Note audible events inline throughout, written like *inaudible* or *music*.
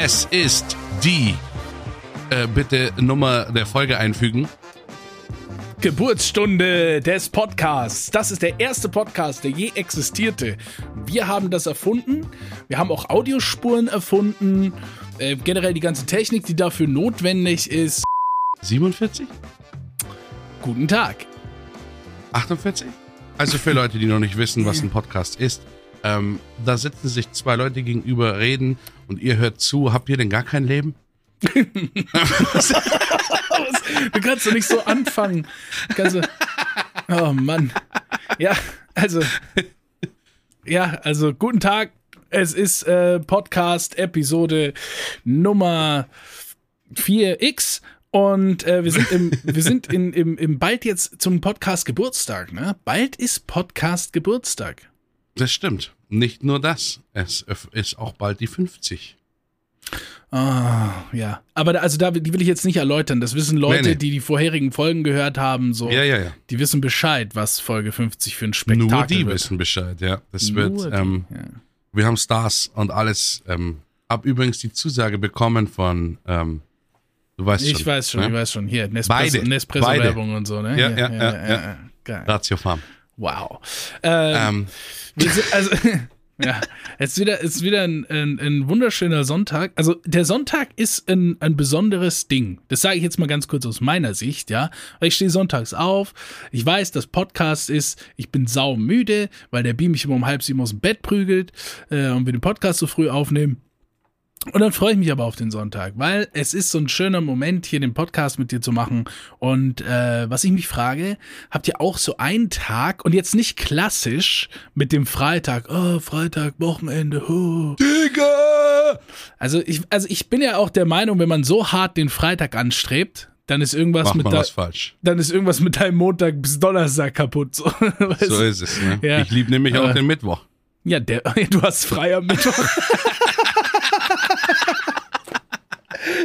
Es ist die. Äh, bitte Nummer der Folge einfügen. Geburtsstunde des Podcasts. Das ist der erste Podcast, der je existierte. Wir haben das erfunden. Wir haben auch Audiospuren erfunden. Äh, generell die ganze Technik, die dafür notwendig ist. 47? Guten Tag. 48? Also für Leute, die noch nicht wissen, was ein Podcast ist. Ähm, da sitzen sich zwei Leute gegenüber, reden und ihr hört zu. Habt ihr denn gar kein Leben? *laughs* du kannst doch nicht so anfangen. Du, oh Mann. Ja, also. Ja, also guten Tag. Es ist äh, Podcast Episode Nummer 4x und äh, wir sind, im, wir sind in, im, im bald jetzt zum Podcast Geburtstag. Ne? Bald ist Podcast Geburtstag. Das stimmt. Nicht nur das. Es ist auch bald die 50. Ah, ja. Aber da, also da, die will ich jetzt nicht erläutern. Das wissen Leute, nee, nee. die die vorherigen Folgen gehört haben. So, ja, ja, ja. Die wissen Bescheid, was Folge 50 für ein Spektakel Nur die wird. wissen Bescheid, ja. Das Nur wird, die, ähm, ja. wir haben Stars und alles. Ähm, hab übrigens die Zusage bekommen von, ähm, du weißt Ich schon. weiß schon, ne? ich weiß schon. Hier, Beide. Nespresso- Nespresso-Werbung und so, ne? Ja, Hier, ja, ja, ja. Geil. Ratio Farm. Wow. Ähm, Ähm, sind, also, *laughs* ja, es ist wieder, ist wieder ein, ein, ein wunderschöner Sonntag. Also, der Sonntag ist ein, ein besonderes Ding. Das sage ich jetzt mal ganz kurz aus meiner Sicht, ja. Weil ich stehe sonntags auf. Ich weiß, dass Podcast ist. Ich bin saumüde, weil der Beam mich immer um halb sieben aus dem Bett prügelt äh, und wir den Podcast so früh aufnehmen. Und dann freue ich mich aber auf den Sonntag, weil es ist so ein schöner Moment, hier den Podcast mit dir zu machen. Und äh, was ich mich frage, habt ihr auch so einen Tag und jetzt nicht klassisch mit dem Freitag, oh, Freitag, Wochenende, oh. Digga! Also ich, also ich bin ja auch der Meinung, wenn man so hart den Freitag anstrebt, dann ist irgendwas Macht mit was falsch. dann ist irgendwas mit deinem Montag bis Donnerstag kaputt. So, So ist es, ne? Ja. Ich liebe nämlich auch Äh, den Mittwoch. ja, der, *laughs* du hast frei am Mittwoch. *laughs*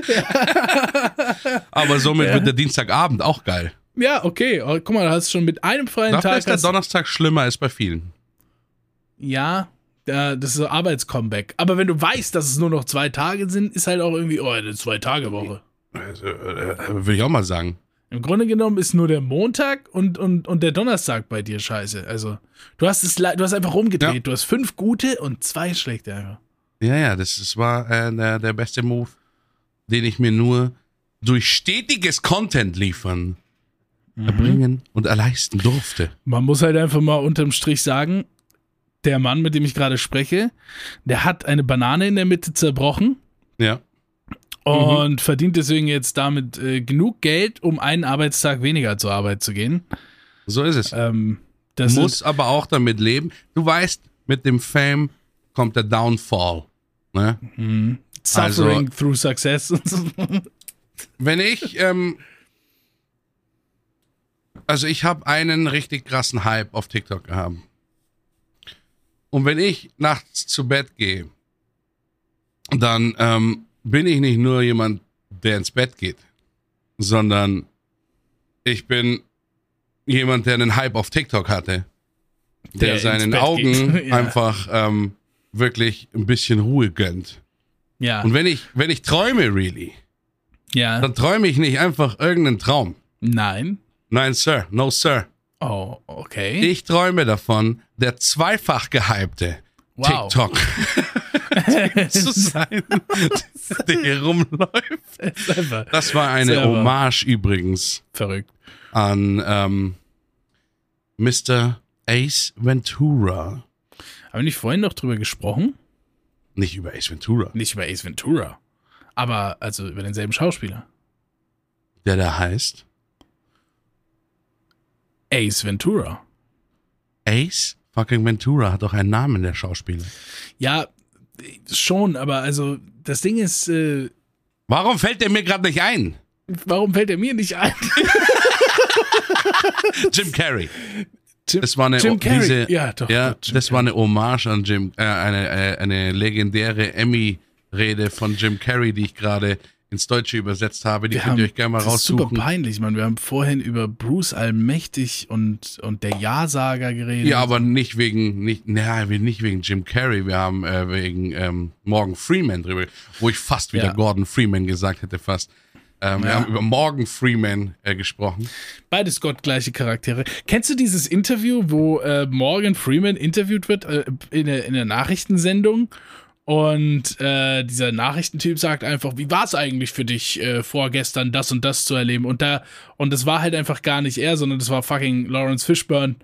*laughs* Aber somit Ja. wird der Dienstagabend auch geil. ja, okay. Oh, guck mal, du hast schon mit einem freien Dafür Tag. ist der Donnerstag schlimmer als bei vielen. Ja, da- das ist so Arbeitscomeback. Aber wenn du weißt, dass es nur noch zwei Tage sind, ist halt auch irgendwie, oh, eine Zwei-Tage-Woche. Also, äh, Würde ich auch mal sagen. Im Grunde genommen ist nur der Montag und, und, und der Donnerstag bei dir scheiße. Also, du hast es du hast einfach rumgedreht. Ja. Du hast fünf gute und zwei schlechte einfach. Ja, ja, das, das war äh, der, der beste Move, den ich mir nur durch stetiges Content liefern Mhm. erbringen und erleisten durfte. Man muss halt einfach mal unterm Strich sagen, der Mann, mit dem ich gerade spreche, der hat eine Banane in der Mitte zerbrochen Ja. und verdient deswegen jetzt damit äh, genug Geld, um einen Arbeitstag weniger zur Arbeit zu gehen. So ist es. Ähm, das Muss aber auch damit leben. Du weißt, mit dem Fame kommt der Downfall. Ne? Suffering also- through success. *laughs* Wenn ich, ähm, also ich habe einen richtig krassen Hype auf TikTok gehabt. Und wenn ich nachts zu Bett gehe, dann ähm, bin ich nicht nur jemand, der ins Bett geht, sondern ich bin jemand, der einen Hype auf TikTok hatte, der, Der seinen Augen. *laughs* Ja. einfach ähm, wirklich ein bisschen Ruhe gönnt. Ja, Und wenn ich, wenn ich träume, really, ja. dann träume ich nicht einfach irgendeinen Traum. Nein. Nein, Sir, no, Sir. Oh, okay. Ich träume davon, der zweifach gehypte Wow. TikTok *laughs* zu sein, der hier rumläuft. Das war eine Selber. Hommage übrigens verrückt. an ähm, Mr. Ace Ventura. Haben wir nicht vorhin noch drüber gesprochen? Nicht über Ace Ventura, Nicht über Ace Ventura. Aber also über denselben Schauspieler. der da heißt Ace Ventura. Ace fucking Ventura, hat doch einen Namen, der Schauspieler. Ja, schon, aber also das Ding ist, äh, Warum fällt der mir gerade nicht ein? warum fällt er mir nicht ein? *laughs* Jim Carrey. Jim, Das war eine Jim Carrey. Diese, ja, doch. Ja, doch, Jim das war eine Hommage an Jim, äh, eine, äh, eine legendäre Emmy-Rede von Jim Carrey, die ich gerade ins Deutsche übersetzt habe. Die Wir könnt haben- ihr euch gerne mal das ist super raussuchen. peinlich, Mann. Wir haben vorhin über Bruce Allmächtig und, und der Ja-Sager geredet. Ja, aber nicht wegen, nicht, naja, nicht wegen Jim Carrey, wir haben äh, wegen ähm, Morgan Freeman drüber, wo ich fast wieder Ja. Gordon Freeman gesagt hätte, fast. Ähm, Wir Ja. haben über Morgan Freeman äh, gesprochen. Beides gottgleiche Charaktere. Kennst du dieses Interview, wo äh, Morgan Freeman interviewt wird äh, in, der, in der Nachrichtensendung? Und äh, dieser Nachrichtentyp sagt einfach, wie war es eigentlich für dich, äh, vorgestern das und das zu erleben? Und da, und das war halt einfach gar nicht er, sondern das war fucking Lawrence Fishburne.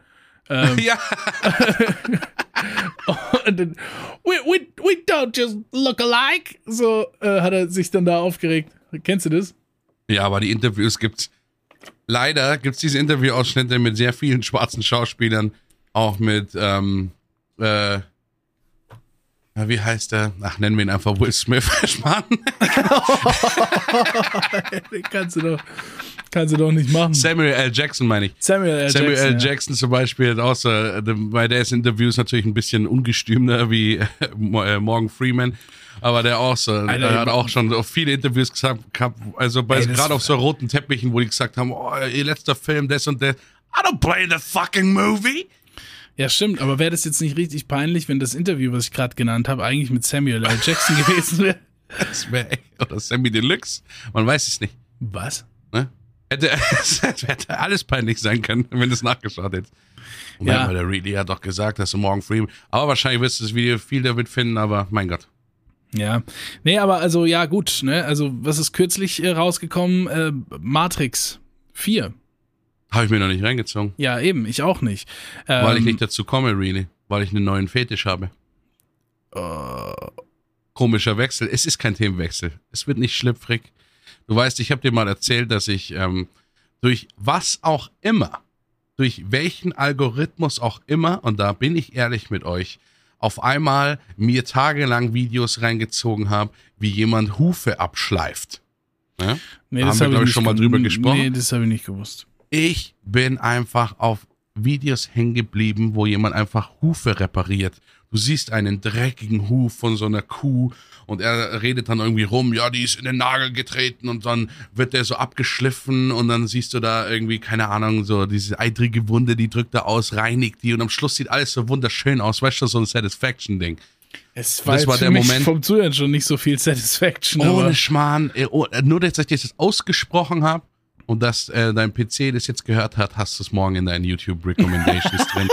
Ähm, *laughs* Ja, *laughs* und dann, we, we, we don't just look alike. So äh, hat er sich dann da aufgeregt. Kennst du das? Ja, aber die Interviews gibt's. Leider gibt's diese Interviewausschnitte mit sehr vielen schwarzen Schauspielern, auch mit, ähm, äh, wie heißt der? Ach, nennen wir ihn einfach Will Smith. *laughs* Mann. *laughs* Den kannst du doch, kannst du doch nicht machen. Samuel L. Jackson meine ich. Samuel L. Samuel Jackson. L. ja. Jackson zum Beispiel auch so, äh, bei der ist Interviews natürlich ein bisschen ungestümter wie äh, äh, Morgan Freeman, aber der auch so, Alter, er hat auch schon auf viele Interviews gesagt, gehabt, also bei gerade auf so roten Teppichen, wo die gesagt haben, oh, ihr letzter Film, das und das, I don't play the fucking movie. Ja, stimmt, aber wäre das jetzt nicht richtig peinlich, wenn das Interview, was ich gerade genannt habe, eigentlich mit Samuel L. Jackson *laughs* gewesen wäre? Das wäre oder Sammy Deluxe, man weiß es nicht. Was? Ne? Hätte, *laughs* es hätte alles peinlich sein können, wenn du es nachgeschaut hättest. Und Ja. ja. der Reedy hat doch gesagt, dass du morgen Freeman. Aber wahrscheinlich wirst du das Video viel damit finden, aber mein Gott. Ja. Nee, aber also, ja, gut, ne? Also, was ist kürzlich äh, rausgekommen? Äh, Matrix 4. Habe ich mir noch nicht reingezogen. Ja, eben, ich auch nicht. Ähm, Weil ich nicht dazu komme, really. Weil ich einen neuen Fetisch habe. Komischer Wechsel. Es ist kein Themenwechsel. Es wird nicht schlüpfrig. Du weißt, ich habe dir mal erzählt, dass ich ähm, durch was auch immer, durch welchen Algorithmus auch immer, und da bin ich ehrlich mit euch, auf einmal mir tagelang Videos reingezogen habe, wie jemand Hufe abschleift. Ja? nee, haben wir, hab glaub ich, schon mal drüber gesprochen. Nee, das habe ich nicht gewusst. Ich bin einfach auf Videos hängen geblieben, wo jemand einfach Hufe repariert. Du siehst einen dreckigen Huf von so einer Kuh und er redet dann irgendwie rum, ja, die ist in den Nagel getreten und dann wird der so abgeschliffen und dann siehst du da irgendwie, keine Ahnung, so diese eitrige Wunde, die drückt er aus, reinigt die und am Schluss sieht alles so wunderschön aus, weißt du, so ein Satisfaction-Ding. Es war, Das war der Moment- vom Zuhören schon nicht so viel Satisfaction. Ohne Schmarrn, äh, oh, nur dass ich das ausgesprochen habe und dass äh, dein PC das jetzt gehört hat, hast du es morgen in deinen YouTube Recommendations *laughs* drin.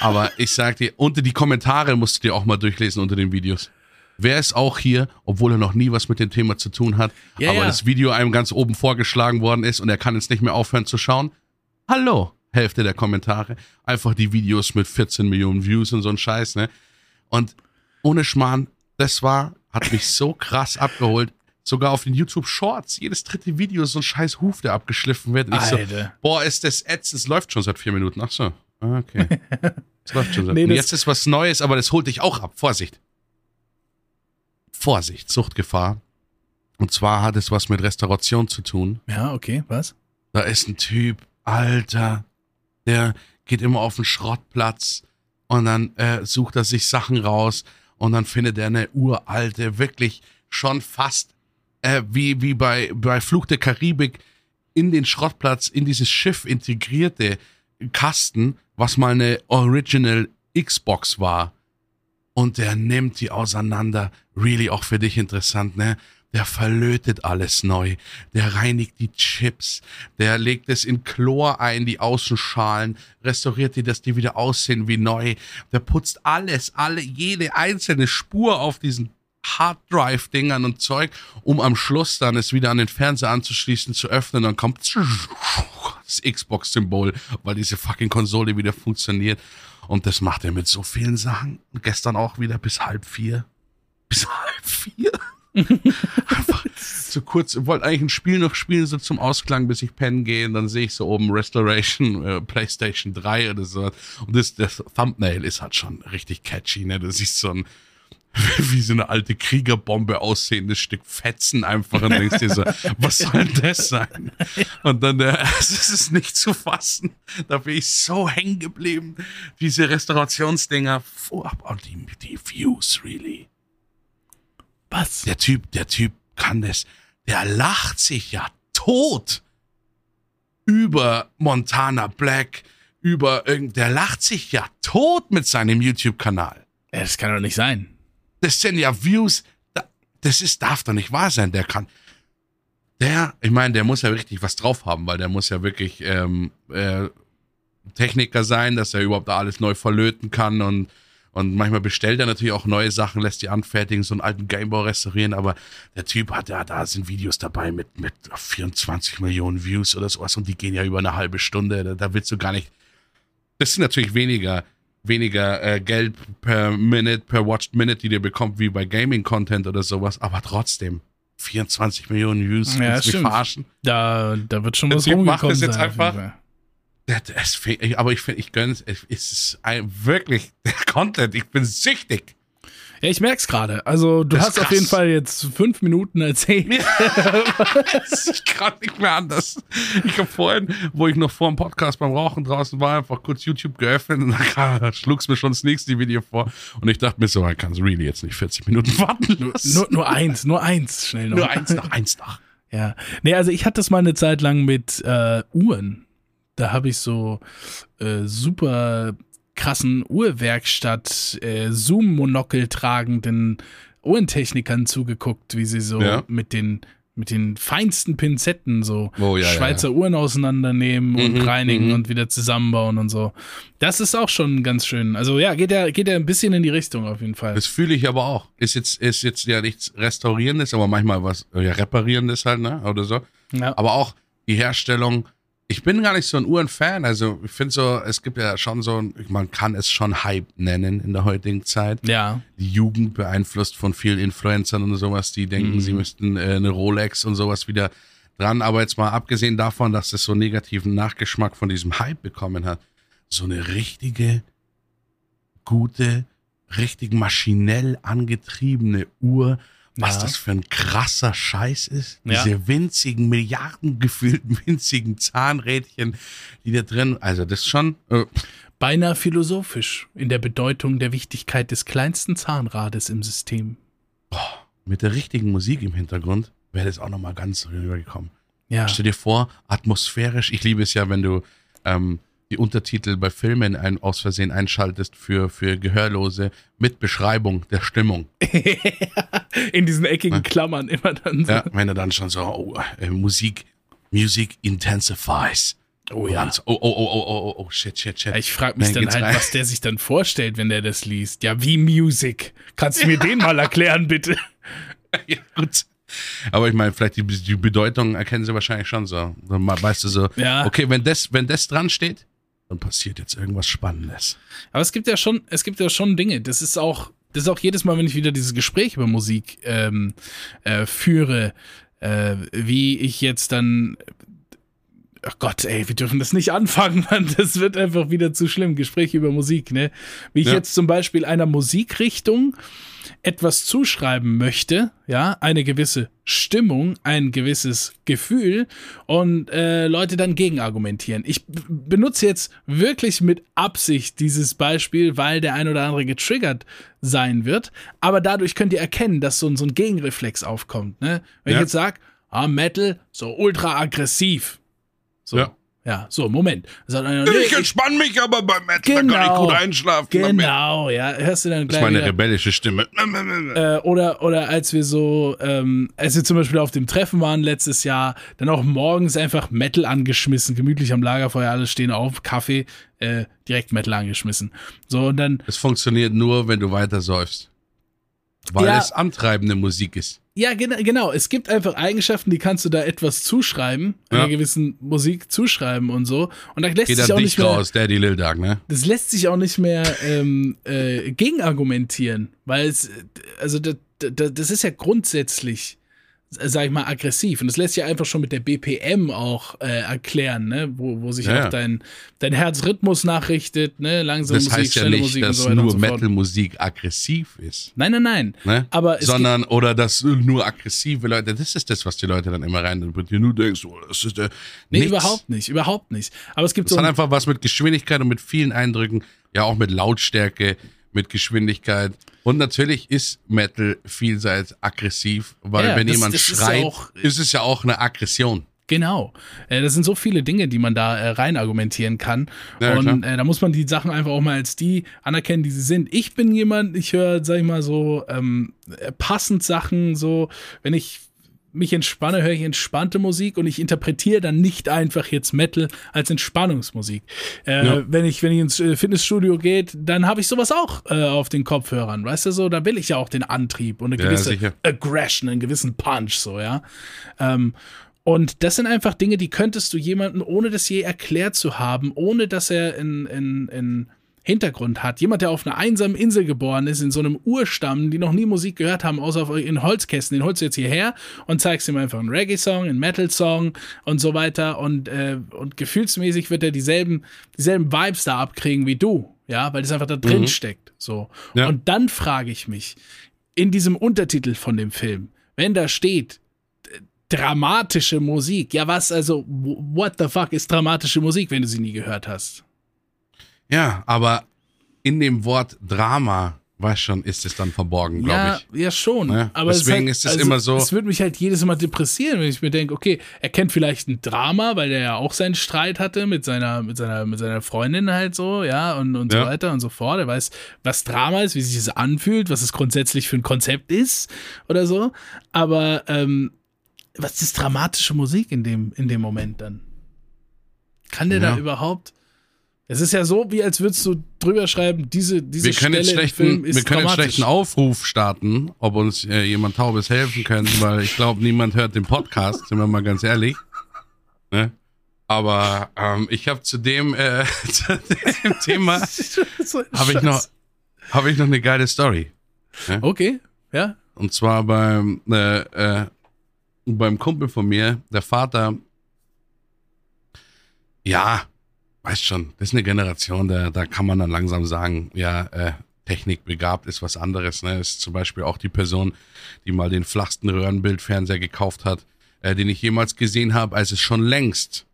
Aber ich sag dir, unter die Kommentare musst du dir auch mal durchlesen unter den Videos. Wer ist auch hier, obwohl er noch nie was mit dem Thema zu tun hat, Ja, aber ja. das Video einem ganz oben vorgeschlagen worden ist und er kann jetzt nicht mehr aufhören zu schauen? Hallo, Hälfte der Kommentare. Einfach die Videos mit 14 Millionen Views und so ein Scheiß, ne? Und ohne Schmarrn, das war, hat mich so krass abgeholt. Sogar auf den YouTube Shorts, jedes dritte Video ist so ein scheiß Huf, der abgeschliffen wird. Und ich so, boah, ist das ätzend, es läuft schon seit vier Minuten. Ach so, Ah, okay. *laughs* Es läuft schon seit. Nee, jetzt ist was Neues, aber das holt dich auch ab. Vorsicht. Vorsicht, Suchtgefahr. Und zwar hat es was mit Restauration zu tun. Ja, okay, was? Da ist ein Typ, Alter, der geht immer auf den Schrottplatz und dann äh, sucht er sich Sachen raus und dann findet er eine uralte, wirklich schon fast äh, wie, wie bei, bei Fluch der Karibik in den Schrottplatz, in dieses Schiff integrierte Kasten, was mal eine Original Xbox war. Und der nimmt die auseinander. Really auch für dich interessant, ne? Der verlötet alles neu. Der reinigt die Chips. Der legt es in Chlor ein, die Außenschalen. Restauriert die, dass die wieder aussehen wie neu. Der putzt alles, alle, jede einzelne Spur auf diesen Harddrive-Dingern und Zeug, um am Schluss dann es wieder an den Fernseher anzuschließen, zu öffnen. Dann kommt das Xbox-Symbol, weil diese fucking Konsole wieder funktioniert. Und das macht er mit so vielen Sachen. Und gestern auch wieder bis halb vier. Bis halb vier. *laughs* Einfach so kurz, wollte eigentlich ein Spiel noch spielen, so zum Ausklang, bis ich pennen gehe. Und dann sehe ich so oben Restoration, äh, PlayStation 3 oder so. Und das, das Thumbnail ist halt schon richtig catchy, ne? Du siehst so ein, *laughs* wie so eine alte Kriegerbombe aussehendes Stück Fetzen einfach und denkst dir so, was soll denn das sein? Und dann, äh, *laughs* es ist nicht zu fassen. Da bin ich so hängen geblieben. Diese Restaurationsdinger, vorab, und die, die Views, really. Was? Der Typ, der Typ kann das. der lacht sich ja tot über Montana Black, über irgend, der lacht sich ja tot mit seinem YouTube-Kanal. Das kann doch nicht sein. Das sind ja Views, da- das ist, darf doch nicht wahr sein. Der kann, der, ich meine, der muss ja richtig was drauf haben, weil der muss ja wirklich ähm, äh, Techniker sein, dass er überhaupt da alles neu verlöten kann und und manchmal bestellt er natürlich auch neue Sachen, lässt die anfertigen, so einen alten Gameboy restaurieren, aber der Typ hat ja, da sind Videos dabei mit, mit 24 Millionen Views oder sowas und die gehen ja über eine halbe Stunde, da, da willst du gar nicht, das sind natürlich weniger, weniger äh, Geld per Minute, per Watched Minute, die dir bekommt, wie bei Gaming-Content oder sowas, aber trotzdem, 24 Millionen Views, Ja, mich verarschen? Da, da wird schon was macht rumgekommen das jetzt sein, einfach. Das ich- aber ich finde, ich gönne es. Es ist ein, wirklich der Content. Ich bin süchtig. Ja, ich merk's gerade. Also, du Das hast auf jeden Fall jetzt fünf Minuten erzählt. *laughs* ich kann nicht mehr anders. Ich habe vorhin, wo ich noch vor dem Podcast beim Rauchen draußen war, einfach kurz YouTube geöffnet und dann schlug's mir schon das nächste Video vor. Und ich dachte mir so, man kann es really jetzt nicht 40 Minuten warten lassen. Nur, nur eins, nur eins, schnell noch. Nur eins nach eins nach. *laughs* Ja. Nee, also ich hatte das mal eine Zeit lang mit äh, Uhren. Da habe ich so äh, super krassen Uhrwerkstatt, äh, Zoom-Monokel tragenden Uhrentechnikern zugeguckt, wie sie so Ja. mit den mit den feinsten Pinzetten so Oh, ja, ja, Schweizer Uhren auseinandernehmen und Mhm, reinigen mhm. und wieder zusammenbauen und so. Das ist auch schon ganz schön. Also ja, geht ja, geht ja ein bisschen in die Richtung auf jeden Fall. Das fühle ich aber auch. Ist jetzt, ist jetzt ja nichts Restaurierendes, aber manchmal was äh, ja, Reparierendes halt, ne? Oder so. Ja. Aber auch die Herstellung. Ich bin gar nicht so ein Uhrenfan. Also ich finde so, es gibt ja schon so, ein, man kann es schon Hype nennen in der heutigen Zeit. ja. Die Jugend beeinflusst von vielen Influencern und sowas, die denken, Mhm. sie müssten äh, eine Rolex und sowas wieder dran. Aber jetzt mal abgesehen davon, dass es so negativen Nachgeschmack von diesem Hype bekommen hat, so eine richtige, gute, richtig maschinell angetriebene Uhr, was Ja. das für ein krasser Scheiß ist. Ja. Diese winzigen, Milliarden *laughs* gefühlten winzigen Zahnrädchen, die da drin, also das ist schon, äh, Beinahe philosophisch in der Bedeutung der Wichtigkeit des kleinsten Zahnrades im System. mit der richtigen Musik im Hintergrund wäre das auch nochmal ganz rübergekommen. Ja. Stell dir vor, atmosphärisch, ich liebe es ja, wenn du ähm, die Untertitel bei Filmen ein, aus Versehen einschaltest für, für Gehörlose mit Beschreibung der Stimmung. *laughs* In diesen eckigen Klammern immer dann so. Ja, wenn du dann schon so, oh, äh, Musik, Music intensifies. Oh ja. so, oh, oh, oh, oh, oh, oh, shit, shit, shit. Ich frage mich Dann dann halt, rein. was der sich dann vorstellt, wenn der das liest. Ja, wie Music. Kannst du mir den mal erklären, bitte? *laughs* ja, gut. Aber ich meine, vielleicht die, die Bedeutung erkennen sie wahrscheinlich schon so. Dann weißt du so, Ja. okay, wenn das, wenn das dran steht, dann passiert jetzt irgendwas Spannendes. Aber es gibt ja schon, es gibt ja schon Dinge. Das ist auch, das ist auch jedes Mal, wenn ich wieder dieses Gespräch über Musik ähm, äh, führe, äh, wie ich jetzt dann. Ach Gott, ey, wir dürfen das nicht anfangen, *laughs* Mann. Das wird einfach wieder zu schlimm. Gespräche über Musik, ne? Wie ich Ja. jetzt zum Beispiel einer Musikrichtung etwas zuschreiben möchte, ja, eine gewisse Stimmung, ein gewisses Gefühl und äh, Leute dann gegenargumentieren. Ich benutze jetzt wirklich mit Absicht dieses Beispiel, weil der ein oder andere getriggert sein wird, aber dadurch könnt ihr erkennen, dass so, ein- so ein Gegenreflex aufkommt. Ne? Wenn Ja. ich jetzt sage, ah, Metal, so ultra aggressiv. So. Ja. Ja, so, Moment. Sagt einer, nee, ich entspanne mich aber beim Metal, da kann ich Genau. gut einschlafen. Genau, ja, hörst du dann Das gleich ist meine rebellische Stimme. *laughs* Äh, oder, oder als wir so, ähm, als wir zum Beispiel auf dem Treffen waren letztes Jahr, dann auch morgens einfach Metal angeschmissen, gemütlich am Lagerfeuer, alle stehen auf, Kaffee, äh, direkt Metal angeschmissen. So, und dann, Es funktioniert nur, wenn du weiter säufst. Weil Ja. es antreibende Musik ist. ja, gen genau, es gibt einfach Eigenschaften, die kannst du da etwas zuschreiben, einer Ja. gewissen Musik zuschreiben und so. Und da lässt Geht sich auch nicht mehr, raus, Daddy Lil Dark, ne? das lässt sich auch nicht mehr ähm, äh, gegenargumentieren, weil es, äh, also das, das, das ist ja grundsätzlich, sag ich mal, aggressiv und das lässt sich einfach schon mit der BPM auch äh, erklären, ne? wo, wo sich Ja, auch dein, dein Herzrhythmus nachrichtet, ne? langsame Das Musik, heißt ja schnelle nicht, Musik und dass so weiter und nur so. Metal-Musik aggressiv ist. Nein, nein, nein. Ne? Aber es Sondern, oder dass nur aggressive Leute, das ist das, was die Leute dann immer rein, nur denkst, oh, das ist der. Nee, nichts. überhaupt nicht, überhaupt nicht. Aber es gibt Das so hat ein, einfach was mit Geschwindigkeit und mit vielen Eindrücken, ja auch mit Lautstärke, mit Geschwindigkeit. Und natürlich ist Metal vielseits aggressiv, weil Ja, wenn das- jemand das ist ja schreit, auch- ist es ja auch eine Aggression. Genau. Äh, das sind so viele Dinge, die man da äh, rein argumentieren kann. Ja, und äh, da muss man die Sachen einfach auch mal als die anerkennen, die sie sind. Ich bin jemand, ich höre, sag ich mal so, ähm, äh, passend Sachen, so, wenn ich mich entspanne, höre ich entspannte Musik und ich interpretiere dann nicht einfach jetzt Metal als Entspannungsmusik. Äh, Ja. Wenn ich, wenn ich ins äh, Fitnessstudio geht, dann habe ich sowas auch äh, auf den Kopfhörern, weißt du so, da will ich ja auch den Antrieb und eine Ja, gewisse sicher. Aggression, einen gewissen Punch, so, ja. Ähm, und das sind einfach Dinge, die könntest du jemandem, ohne das je erklärt zu haben, ohne dass er in, in, in Hintergrund hat. Jemand, der auf einer einsamen Insel geboren ist, in so einem Urstamm, die noch nie Musik gehört haben, außer auf, in Holzkästen, den holst du jetzt hierher und zeigst ihm einfach einen Reggae-Song, einen Metal-Song und so weiter. Und, äh, und gefühlsmäßig wird er dieselben, dieselben Vibes da abkriegen wie du, ja, weil das einfach da drin steckt. So. Ja. Und dann frage ich mich, in diesem Untertitel von dem Film, wenn da steht, dramatische Musik. Ja, was, also, what the fuck ist dramatische Musik, wenn du sie nie gehört hast? Ja, aber in dem Wort Drama, weiß schon, ist es dann verborgen, glaube Ja, ich. ja, schon. Ja, aber es deswegen halt- ist es immer so- Es würde mich halt jedes Mal depressieren, wenn ich mir denke, okay, er kennt vielleicht ein Drama, weil er ja auch seinen Streit hatte mit seiner, mit seiner, mit seiner Freundin halt so, ja, und, und Ja. so weiter und so fort. Er weiß, was Drama ist, wie sich es anfühlt, was es grundsätzlich für ein Konzept ist oder so. Aber ähm, was ist dramatische Musik in dem, in dem Moment dann? Kann der da überhaupt. Es ist ja so, wie als würdest du drüber schreiben, diese, diese Wir können, Stelle jetzt schlechten, Film ist wir können jetzt schlechten Aufruf starten, ob uns äh, jemand Taubes helfen kann, weil ich glaube, niemand hört den Podcast, sind wir mal ganz ehrlich. Ne? Aber ähm, ich habe zu dem, äh, *laughs* zu dem Thema *laughs* So habe ich noch, habe ich noch eine geile Story. Okay, ja. Und zwar beim, äh, äh, beim Kumpel von mir, der Vater, ja, weißt schon, das ist eine Generation, da, da kann man dann langsam sagen, ja, äh, technikbegabt ist was anderes. Ne? Ist zum Beispiel auch die Person, die mal den flachsten Röhrenbildfernseher gekauft hat, äh, den ich jemals gesehen habe, als es schon längst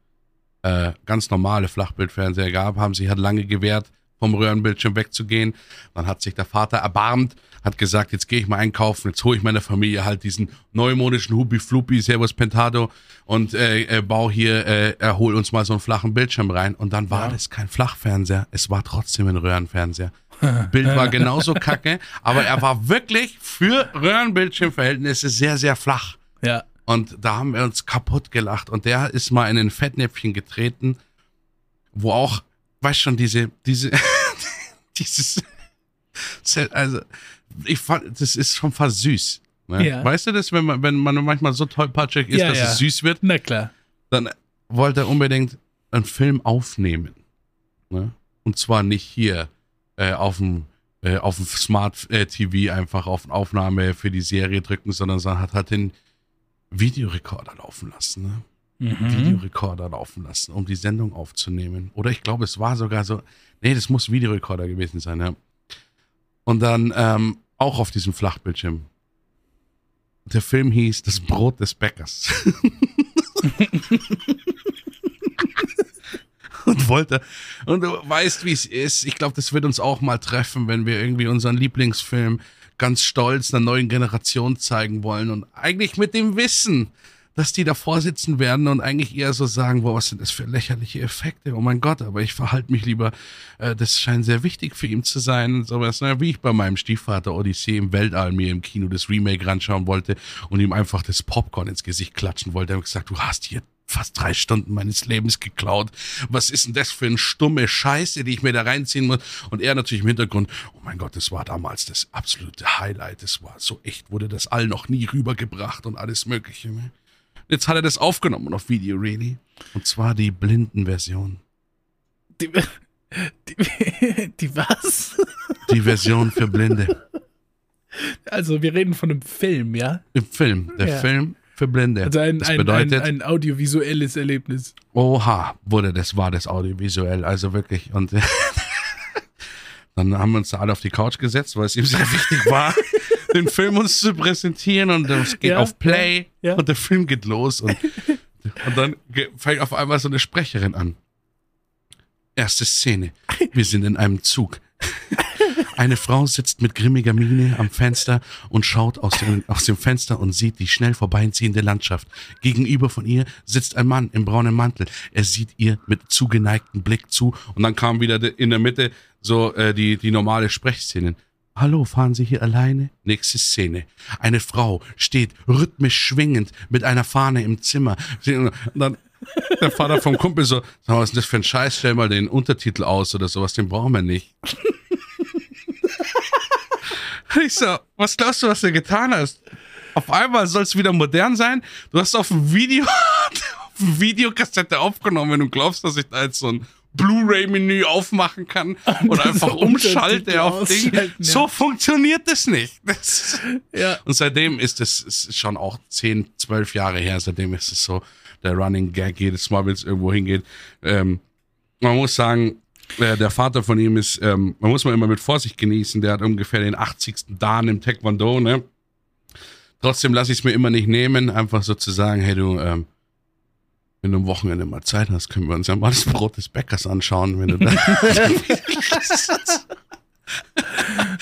äh, ganz normale Flachbildfernseher gab, haben sich halt lange gewehrt, vom Röhrenbildschirm wegzugehen. Dann hat sich der Vater erbarmt, hat gesagt, jetzt gehe ich mal einkaufen, jetzt hole ich meiner Familie halt diesen neumodischen Hubi Flupi Servus Pentado und äh, äh, bau hier, äh, erhol uns mal so einen flachen Bildschirm rein. Und dann war Ja. das kein Flachfernseher, es war trotzdem ein Röhrenfernseher. *laughs* Bild war genauso kacke, aber er war wirklich für Röhrenbildschirmverhältnisse sehr, sehr flach. Ja. Und da haben wir uns kaputt gelacht. Und der ist mal in ein Fettnäpfchen getreten, wo auch, weißt schon, diese, diese, *laughs* dieses, also, ich fand, das ist schon fast süß. Ne? Ja. Weißt du das, wenn man, wenn man manchmal so tollpatschig ist, Ja, dass ja. es süß wird, Na klar. dann wollte er unbedingt einen Film aufnehmen. Ne? Und zwar nicht hier äh, auf dem äh, auf dem Smart äh, TV einfach auf Aufnahme für die Serie drücken, sondern sondern hat halt den Videorekorder laufen lassen. Ne? Mhm. Videorekorder laufen lassen, um die Sendung aufzunehmen. Oder ich glaube, es war sogar so, nee, das muss Videorekorder gewesen sein, ja. Und dann ähm, auch auf diesem Flachbildschirm. Der Film hieß Das Brot des Bäckers. *laughs* und wollte, und du weißt, wie es ist. Ich glaube, das wird uns auch mal treffen, wenn wir irgendwie unseren Lieblingsfilm ganz stolz einer neuen Generation zeigen wollen und eigentlich mit dem Wissen, dass die davor sitzen werden und eigentlich eher so sagen, boah, was sind das für lächerliche Effekte? Oh mein Gott, aber ich verhalte mich lieber, äh, das scheint sehr wichtig für ihn zu sein und sowas. Na, wie ich bei meinem Stiefvater Odyssee im Weltall mir im Kino das Remake ranschauen wollte und ihm einfach das Popcorn ins Gesicht klatschen wollte. Er hat gesagt, du hast hier fast drei Stunden meines Lebens geklaut. Was ist denn das für eine stumme Scheiße, die ich mir da reinziehen muss? Und er natürlich im Hintergrund, oh mein Gott, das war damals das absolute Highlight. Das war so echt, wurde das all noch nie rübergebracht und alles Mögliche. ne? Jetzt hat er das aufgenommen auf Video, really. Und zwar die Blindenversion. Die, *laughs* die, die was? Die Version für Blinde. Also, wir reden von einem Film, ja? Im Film. Der Ja. Film für Blinde. Also ein, das ein, bedeutet, ein, ein audiovisuelles Erlebnis. Oha, wurde das, war das audiovisuell, also wirklich. Und *laughs* dann haben wir uns da alle auf die Couch gesetzt, weil es ihm sehr wichtig war, *laughs* den Film uns zu präsentieren und es geht Ja, auf Play ja, und der Film geht los und, und dann fängt auf einmal so eine Sprecherin an. Erste Szene. Wir sind in einem Zug. Eine Frau sitzt mit grimmiger Miene am Fenster und schaut aus dem, aus dem Fenster und sieht die schnell vorbeiziehende Landschaft. Gegenüber von ihr sitzt ein Mann im braunen Mantel. Er sieht ihr mit zugeneigtem Blick zu und dann kam wieder de- in der Mitte so äh, die, die normale Sprechszene. Hallo, fahren Sie hier alleine? Nächste Szene. Eine Frau steht rhythmisch schwingend mit einer Fahne im Zimmer. Und dann der Vater vom Kumpel so, sag mal, was ist das für ein Scheiß? Stell mal den Untertitel aus oder sowas, den brauchen wir nicht. *laughs* Ich so, was glaubst du, was du getan hast? Auf einmal soll es wieder modern sein. Du hast auf dem Video, *laughs* auf Videokassette aufgenommen und glaubst, dass ich da jetzt so ein Blu-ray-Menü aufmachen kann *laughs* und einfach umschalte auf Ding. ja. So funktioniert das nicht. Das Ja. und seitdem ist es schon auch 10, 12 Jahre her. Seitdem ist es so der Running Gag jedes Mal, wenn es irgendwo hingeht. Ähm, man muss sagen, äh, der Vater von ihm ist, ähm, man muss man immer mit Vorsicht genießen. Der hat ungefähr den 80. Dan im Taekwondo, ne? Trotzdem lasse ich es mir immer nicht nehmen, einfach so zu sagen, hey du, ähm, wenn du am Wochenende mal Zeit hast, können wir uns ja mal das Brot des Bäckers anschauen, wenn du da. *laughs*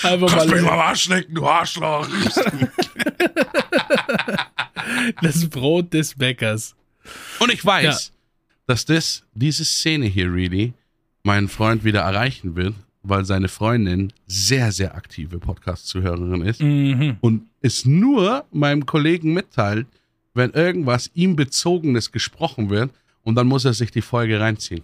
Einfach Kannst mich mal mal am Arsch lecken, du Arschloch. *laughs* das Brot des Bäckers. Und ich weiß, dass das, diese Szene hier, really, meinen Freund wieder erreichen wird, weil seine Freundin sehr, sehr aktive Podcast-Zuhörerin ist Mhm. und es nur meinem Kollegen mitteilt, wenn irgendwas ihm Bezogenes gesprochen wird und dann muss er sich die Folge reinziehen.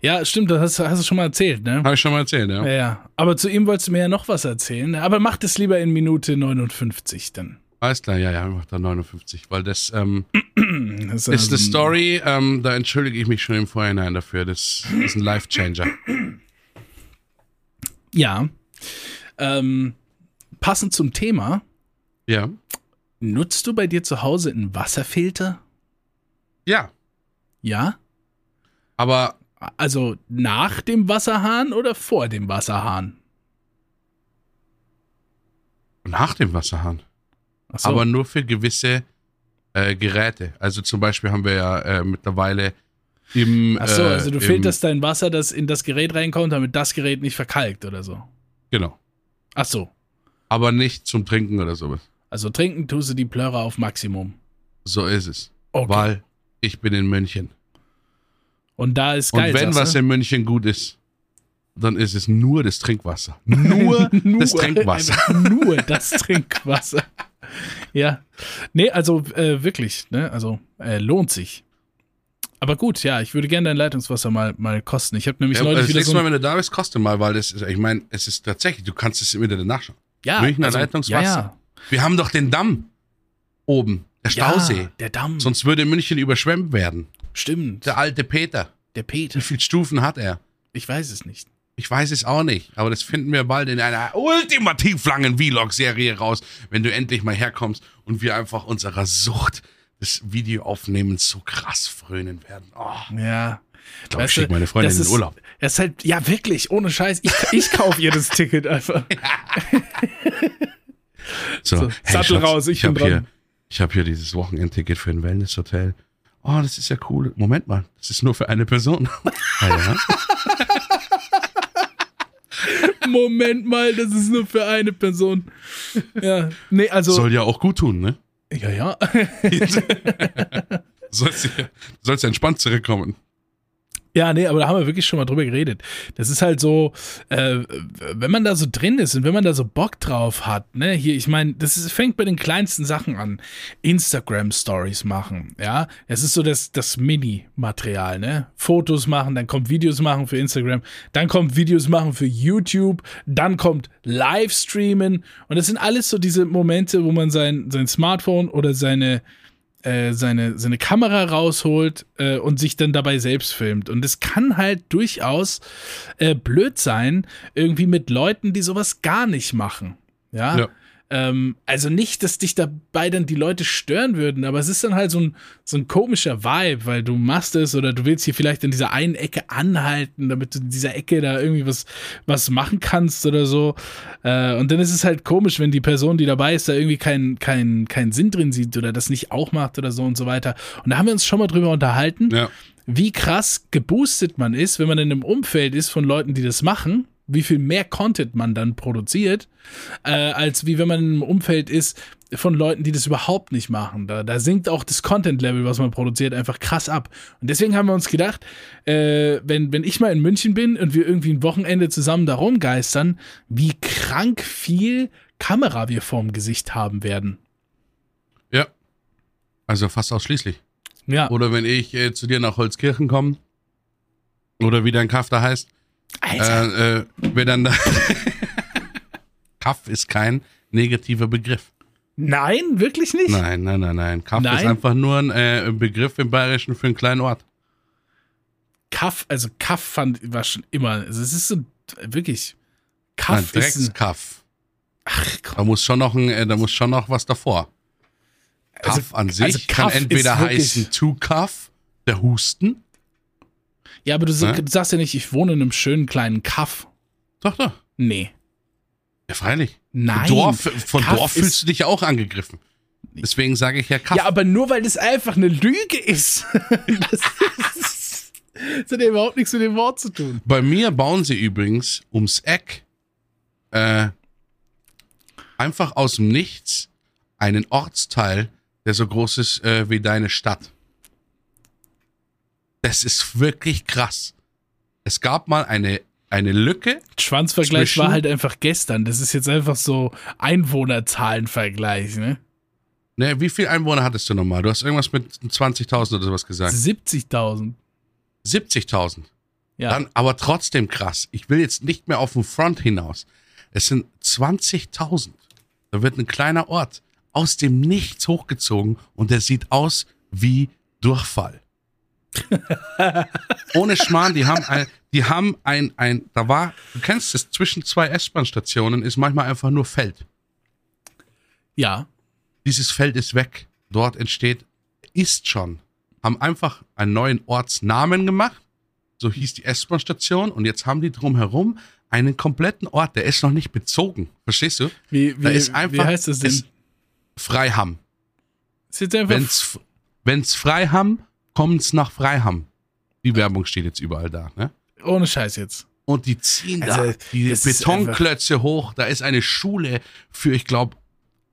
Ja, stimmt, das hast, hast du schon mal erzählt, ne? Habe ich schon mal erzählt, ja? Ja, ja. Aber zu ihm wolltest du mir ja noch was erzählen. Aber mach das lieber in Minute 59 dann. Alles klar, ja, ja, mach da 59, weil das ähm, *clears throat* Das ist also- eine Story, ähm, da entschuldige ich mich schon im Vorhinein dafür. Das ist ein Life-Changer. Ja. Ähm, passend zum Thema, Ja. Nutzt du bei dir zu Hause einen Wasserfilter? Ja, Ja? aber Also nach dem Wasserhahn oder vor dem Wasserhahn? nach dem Wasserhahn. So. aber nur für gewisse äh, Geräte. Also zum Beispiel haben wir ja äh, mittlerweile im. Ach so, äh, also du filterst dein Wasser, das in das Gerät reinkommt, damit das Gerät nicht verkalkt oder so. Genau. Ach so. Aber nicht zum Trinken oder sowas. Also trinken tust du die Plörre auf Maximum. So ist es. Okay. Weil ich bin in München. Und da ist Und geil. wenn sagst was du? in München gut ist, dann ist es nur das Trinkwasser. *laughs* Nur, *laughs* das Trinkwasser. *laughs* Nur das Trinkwasser. ja. Nee, also äh, wirklich, ne? Also äh, lohnt sich. Aber gut, ja, ich würde gerne dein Leitungswasser mal, mal kosten. Ich habe nämlich Ja, neulich das wieder nächste so Mal, wenn du da bist, kostet mal, weil das ist, ich meine, es ist tatsächlich, du kannst es im Internet nachschauen. ja, Münchner Leitungswasser. Ja, Wir haben doch den Damm oben, der. Stausee. Ja, der Damm. Sonst würde München überschwemmt werden. Stimmt. Der alte Peter. der Wie Peter. viele Stufen hat er? Ich weiß es nicht. Ich weiß es auch nicht, aber das finden wir bald in einer ultimativ langen Vlog-Serie raus, wenn du endlich mal herkommst und wir einfach unserer Sucht des Videoaufnehmens so krass frönen werden. Oh, Ja. ich glaube, ich schicke meine Freundin in den ist- Urlaub. Es ist halt, ja, wirklich, ohne Scheiß. Ich, ich kaufe ihr das Ticket einfach. *laughs* So, so, Sattel Schatz, raus, ich hab bin dran. Hier, ich habe hier dieses Wochenendticket für ein Wellnesshotel. Oh, das ist ja cool. Moment mal, das ist nur für eine Person. *laughs* ah, ja. Moment mal, das ist nur für eine Person. Ja, nee, also. Soll ja auch gut tun, ne? ja, ja. *laughs* Sollst, du sollst entspannt zurückkommen. Ja, nee, aber da haben wir wirklich schon mal drüber geredet. Das ist halt so, äh, wenn man da so drin ist und wenn man da so Bock drauf hat, ne, hier, ich meine, das ist, fängt bei den kleinsten Sachen an. Instagram-Stories machen, ja. Es ist so das, das Mini-Material, ne? Fotos machen, dann kommt Videos machen für Instagram, dann kommt Videos machen für YouTube, dann kommt Livestreamen und das sind alles so diese Momente, wo man sein, sein Smartphone oder seine, äh, seine, seine Kamera rausholt äh, und sich dann dabei selbst filmt. Und es kann halt durchaus äh, blöd sein, irgendwie mit Leuten, die sowas gar nicht machen. Ja. Ja. Ähm, also nicht, dass dich dabei dann die Leute stören würden, aber es ist dann halt so ein, so ein komischer Vibe, weil du machst es oder du willst hier vielleicht in dieser einen Ecke anhalten, damit du in dieser Ecke da irgendwie was, was machen kannst oder so. Äh, und dann ist es halt komisch, wenn die Person, die dabei ist, da irgendwie keinen keinen keinen Sinn drin sieht oder das nicht auch macht oder so und so weiter. Und da haben wir uns schon mal drüber unterhalten, Ja. wie krass geboostet man ist, wenn man in einem Umfeld ist von Leuten, die das machen, wie viel mehr Content man dann produziert, äh, als wie wenn man im Umfeld ist von Leuten, die das überhaupt nicht machen. Da, da sinkt auch das Content-Level, was man produziert, einfach krass ab. Und deswegen haben wir uns gedacht, äh, wenn, wenn ich mal in München bin und wir irgendwie ein Wochenende zusammen da rumgeistern, wie krank viel Kamera wir vorm Gesicht haben werden. Ja. Also fast ausschließlich. Ja. Oder wenn ich äh, zu dir nach Holzkirchen komme, oder wie dein Kaff da heißt, Alter. äh, äh, wer dann da. *laughs* Kaff ist kein negativer Begriff. Nein, wirklich nicht? Nein, nein, nein, nein. Kaff Nein? ist einfach nur ein äh, Begriff im Bayerischen für einen kleinen Ort. Kaff, also Kaff fand, war schon immer, also es ist so, wirklich, Nein, Kaff ist ein, Dreckskaff. ach Da komm, muss schon noch ein, äh, da muss schon noch was davor. Kaff Also- an sich also kann Kaff entweder ist wirklich- heißen to Kaff, der Husten. Ja, aber du, sa- Ne? du sagst ja nicht, ich wohne in einem schönen kleinen Kaff. Doch, doch. Nee. Ja, freilich. Nein. Dorf, von Kaff Dorf fühlst du dich ja auch angegriffen. Deswegen sage ich ja Kaff. Ja, aber nur weil das einfach eine Lüge ist. *laughs* das, ist, das hat ja überhaupt nichts mit dem Wort zu tun. Bei mir bauen sie übrigens ums Eck äh, einfach aus dem Nichts einen Ortsteil, der so groß ist äh, wie deine Stadt. Das ist wirklich krass. Es gab mal eine, eine Lücke. Schwanzvergleich war halt einfach gestern. Das ist jetzt einfach so Einwohnerzahlenvergleich, ne? Ne, wie viel Einwohner hattest du nochmal? Du hast irgendwas mit 20.000 oder sowas gesagt. 70.000. 70.000. Ja. Dann aber trotzdem krass. Ich will jetzt nicht mehr auf den Front hinaus. Es sind 20.000. Da wird ein kleiner Ort aus dem Nichts hochgezogen und der sieht aus wie Durchfall. *laughs* Ohne Schmarrn, die haben ein, die haben ein, ein, da war, du kennst es, zwischen zwei S-Bahn-Stationen ist manchmal einfach nur Feld. ja. Dieses Feld ist weg. Dort entsteht, ist schon. Haben einfach einen neuen Ortsnamen gemacht. So hieß die S-Bahn-Station. Und jetzt haben die drumherum einen kompletten Ort. Der ist noch nicht bezogen. Verstehst du? Wie, Da wie, ist einfach, wie heißt das denn? ist Freiham. Wenn's, wenn's Freiham, kommt's nach Freiham. Die Werbung steht jetzt überall da, ne? ohne Scheiß jetzt. Und die ziehen Also, da die Betonklötze hoch. Da ist eine Schule für, ich glaube,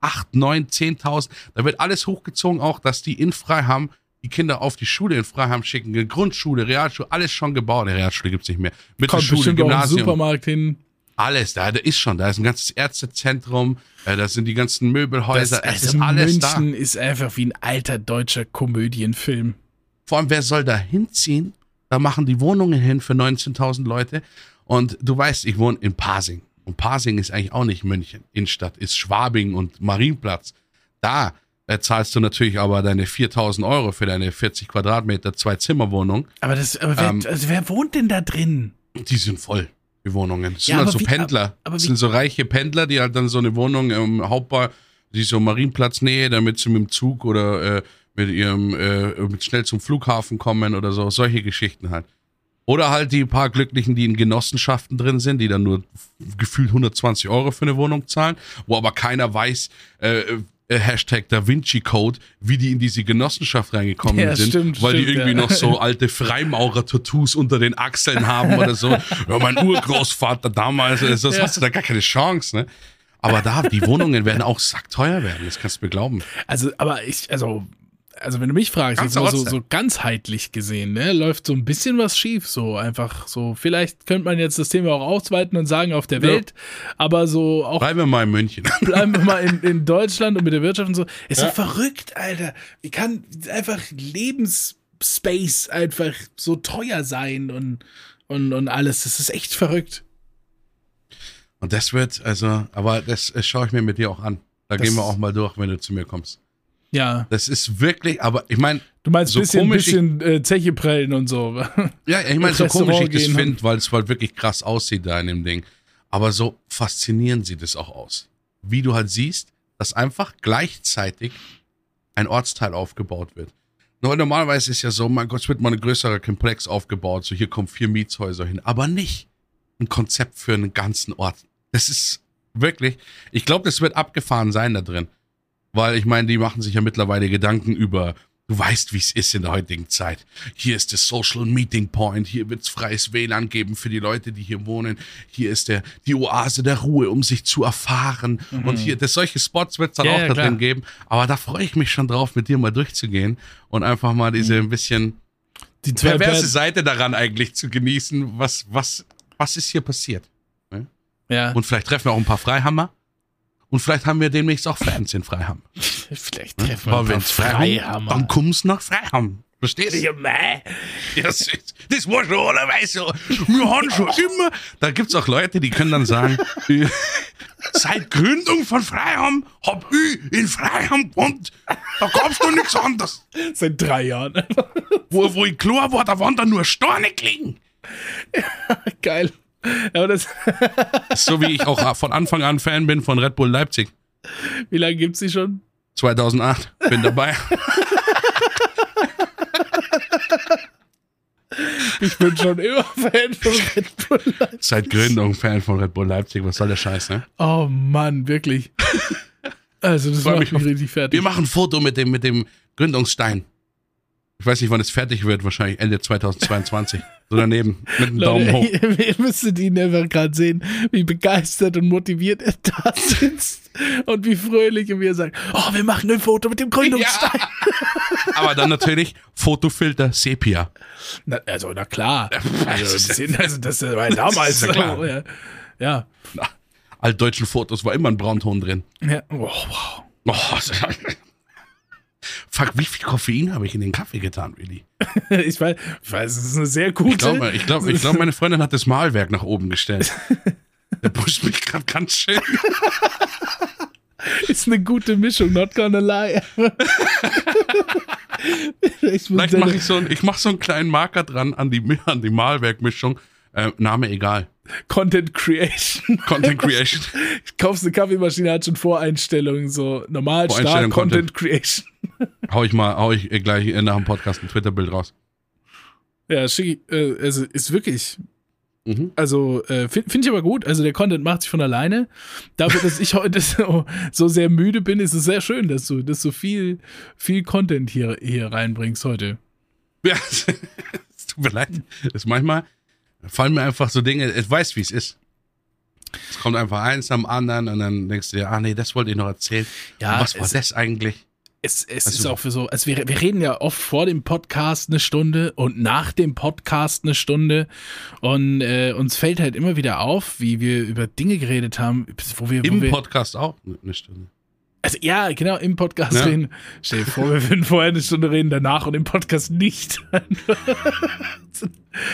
8, 9, 10.000. Da wird alles hochgezogen, auch, dass die in Freiham die Kinder auf die Schule in Freiham schicken. Die Grundschule, Realschule, alles schon gebaut. Die Realschule gibt's nicht mehr. Kommt Mittelschule, bestimmt auch im Gymnasium. Supermarkt hin. Alles da, da ist schon. Da ist ein ganzes Ärztezentrum. Äh, da sind die ganzen Möbelhäuser. Das, es also ist alles da. München ist einfach wie ein alter deutscher Komödienfilm. Vor allem, wer soll da hinziehen? Da machen die Wohnungen hin für 19.000 Leute. Und du weißt, ich wohne in Pasing. Und Pasing ist eigentlich auch nicht München. Innenstadt ist Schwabing und Marienplatz. Da zahlst du natürlich aber deine 4.000 Euro für deine 40 Quadratmeter Zwei-Zimmer-Wohnung. Aber, das, aber wer, Ähm, also wer wohnt denn da drin? Die sind voll, die Wohnungen. Das sind Ja, halt aber so wie- Pendler. aber- aber sind so reiche Pendler, die halt dann so eine Wohnung im Hauptbau, die so Marienplatznähe, damit sie mit dem Zug oder äh, mit ihrem äh, mit schnell zum Flughafen kommen oder so, solche Geschichten halt. Oder halt die paar Glücklichen, die in Genossenschaften drin sind, die dann nur gefühlt 120 Euro für eine Wohnung zahlen, wo aber keiner weiß, äh, äh, Hashtag Da Vinci Code, wie die in diese Genossenschaft reingekommen Ja, sind, stimmt, weil die stimmt, irgendwie ja. noch so alte Freimaurer-Tattoos unter den Achseln haben oder so. Ja, mein Urgroßvater damals, das Ja. hast du da gar keine Chance, ne? Aber da, die Wohnungen werden auch sackteuer werden, das kannst du mir glauben. Also, aber ich, also, also wenn du mich fragst, Ganz jetzt mal so, so ganzheitlich gesehen, ne, läuft so ein bisschen was schief, so einfach so. Vielleicht könnte man jetzt das Thema auch ausweiten und sagen auf der Ja. Welt, aber so auch Bleiben wir mal in München. *laughs* bleiben wir mal in, in Deutschland und mit der Wirtschaft und so. Ist doch verrückt, Alter. Wie kann einfach Lebensspace einfach so teuer sein und, und, und alles? Das ist echt verrückt. Und das wird, also, aber das äh, schaue ich mir mit dir auch an. Da Das- gehen wir auch mal durch, wenn du zu mir kommst. Ja. Das ist wirklich, aber ich meine, Du meinst So bisschen, komisch ich- bisschen äh, Zeche prellen und so. ja, ich meine, so komisch ich das finde, weil es halt wirklich krass aussieht da in dem Ding. Aber so faszinieren sie das auch aus. Wie du halt siehst, dass einfach gleichzeitig ein Ortsteil aufgebaut wird. Nur normalerweise ist ja so, mein Gott, es wird mal ein größerer Komplex aufgebaut, so hier kommen vier Mietshäuser hin, aber nicht ein Konzept für einen ganzen Ort. Das ist wirklich, ich glaube, das wird abgefahren sein da drin. Weil ich meine, die machen sich ja mittlerweile Gedanken über Du weißt, wie es ist in der heutigen Zeit. Hier ist der Social Meeting Point. Hier wird's freies WLAN geben für die Leute, die hier wohnen. Hier ist der, die Oase der Ruhe, um sich zu erfahren. Und hier, das, solche Spots wird's dann Ja, auch ja, da drin geben. Aber da freue ich mich schon drauf, mit dir mal durchzugehen und einfach mal diese ein bisschen Die perverse Per- Seite daran eigentlich zu genießen. Was, was, was ist hier passiert? Ja, Und vielleicht treffen wir auch ein paar Freihammer. Und vielleicht haben wir demnächst auch Fans in Freiham. *laughs* vielleicht treffen wir Aber ein paar wenn's Freiham, dann kommst du nach Freiham. Verstehst du? Ja, mei. Das, das war schon allerweise so. Wir haben schon immer. Da gibt es auch Leute, die können dann sagen, *laughs* äh, seit Gründung von Freiham hab ich in Freiham gewohnt. Da gab's doch nichts anderes. *laughs* Seit drei Jahren. Wo, wo ich klar war, da waren da nur Steine gelegen. Geil. So wie ich auch von Anfang an Fan bin von Red Bull Leipzig. wie lange gibt's die schon? 2008, bin dabei. Ich bin schon immer Fan von Red Bull. Seit Gründung Fan von Red Bull Leipzig. Was soll der Scheiß, ne? Oh Mann, wirklich. Also das macht mich mich richtig fertig. Wir machen ein Foto mit dem, mit dem Gründungsstein. Ich weiß nicht, wann es fertig wird, wahrscheinlich Ende 2022. So daneben, mit einem Daumen hoch. Ihr, *laughs* ihr müsstet ihn einfach gerade sehen, wie begeistert und motiviert er da *laughs* sitzt und wie fröhlich und wie er sagt, oh, wir machen ein Foto mit dem Gründungsstein. Aber dann natürlich Fotofilter Sepia. Na, also, na klar. Also, das das, ist- also, war ja damals. Das *laughs* ja klar. ja. Ja. Altdeutschen Fotos war immer ein Braunton drin. ja. Oh, wow. Oh, Fuck, wie viel Koffein habe ich in den Kaffee getan, Willi? *laughs* Ich weiß, ich weiß, es ist eine sehr gute. Ich glaube, ich glaub, ich glaub, meine Freundin hat das Malwerk nach oben gestellt. *laughs* Der pusht mich gerade ganz schön. ist eine gute Mischung, not gonna lie. *laughs* ich Vielleicht mache ich so, ein- ich mach so einen kleinen Marker dran an die, an die Malwerkmischung. Äh, Name egal. Content Creation. *laughs* Content Creation. Kaufst eine Kaffeemaschine, hat schon Voreinstellungen, so normal, Start, Voreinstellung, Content Creation. *laughs* Hau ich mal, hau ich gleich nach dem Podcast ein Twitter-Bild raus. Ja, Schicki, äh, also ist wirklich, Mhm. also äh, finde find ich aber gut. Also der Content macht sich von alleine. Dafür, dass ich *laughs* heute so, so sehr müde bin, ist es sehr schön, dass du, dass du viel, viel Content hier, hier reinbringst heute. Ja, es tut mir leid. Das manchmal fallen mir einfach so Dinge, ich weiß, wie es ist. Es kommt einfach eins am anderen und dann denkst du dir, ah nee, das wollte ich noch erzählen. Ja, und was war das eigentlich? Es, es Also- ist auch für so, also wir, wir reden ja oft vor dem Podcast eine Stunde und nach dem Podcast eine Stunde und äh, uns fällt halt immer wieder auf, wie wir über Dinge geredet haben, wo wir, wo Im wir Podcast auch eine Stunde. Also ja, genau, im Podcast Ja. reden. Stell dir vor, wir würden vorher eine Stunde reden, danach und im Podcast nicht. *laughs*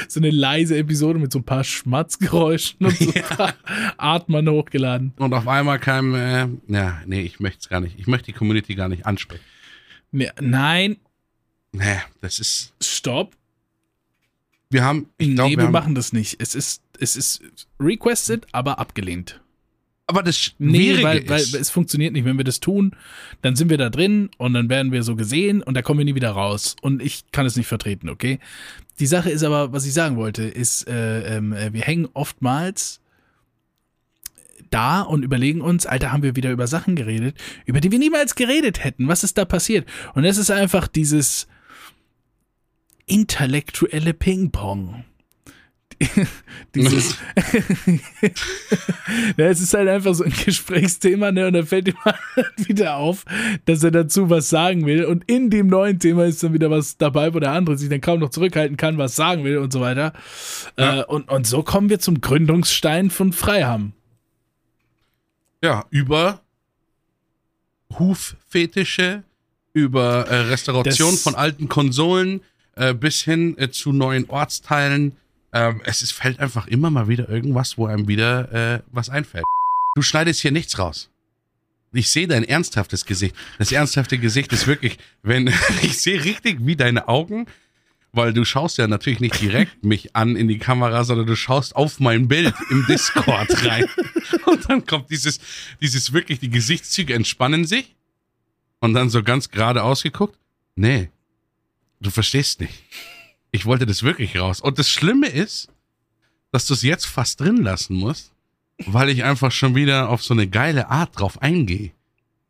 so eine leise Episode mit so ein paar Schmatzgeräuschen und so ein paar Atmern hochgeladen. Und auf einmal kam, äh, ja, nee, ich möchte es gar nicht. Ich möchte die Community gar nicht ansprechen. Nee, Nein, Nee, das ist, stopp. wir haben, ich Nee, glaube, wir wir haben, machen das nicht. Es ist, es ist requested, aber abgelehnt. Aber das Nee, Schwierige weil, weil ist, es funktioniert nicht. Wenn wir das tun, dann sind wir da drin und dann werden wir so gesehen und da kommen wir nie wieder raus. Und ich kann es nicht vertreten, okay? Die Sache ist aber, was ich sagen wollte, ist, äh, ähm, äh, wir hängen oftmals da und überlegen uns, Alter, haben wir wieder über Sachen geredet, über die wir niemals geredet hätten. Was ist da passiert? Und es ist einfach dieses intellektuelle Ping-Pong. *laughs* Dieses. *laughs* ja, es ist halt einfach so ein Gesprächsthema, ne? Und da fällt ihm halt *laughs* wieder auf, dass er dazu was sagen will. Und in dem neuen Thema ist dann wieder was dabei, wo der andere sich dann kaum noch zurückhalten kann, was sagen will und so weiter. Ja. Äh, und, und so kommen wir zum Gründungsstein von Freiham. ja, über Huffetische, über äh, Restauration Das- von alten Konsolen äh, bis hin äh, zu neuen Ortsteilen. Ähm, es ist, fällt einfach immer mal wieder irgendwas, wo einem wieder äh, was einfällt. Du schneidest hier nichts raus. Ich sehe dein ernsthaftes Gesicht. Das ernsthafte Gesicht ist wirklich, wenn *laughs* ich sehe richtig wie deine Augen, weil du schaust ja natürlich nicht direkt mich an in die Kamera, sondern du schaust auf mein Bild im Discord rein. *laughs* Und dann kommt dieses, dieses wirklich, die Gesichtszüge entspannen sich und dann so ganz gerade ausgeguckt. Nee, du verstehst nicht. Ich wollte das wirklich raus. Und das Schlimme ist, dass du es jetzt fast drin lassen musst, weil ich einfach schon wieder auf so eine geile Art drauf eingehe.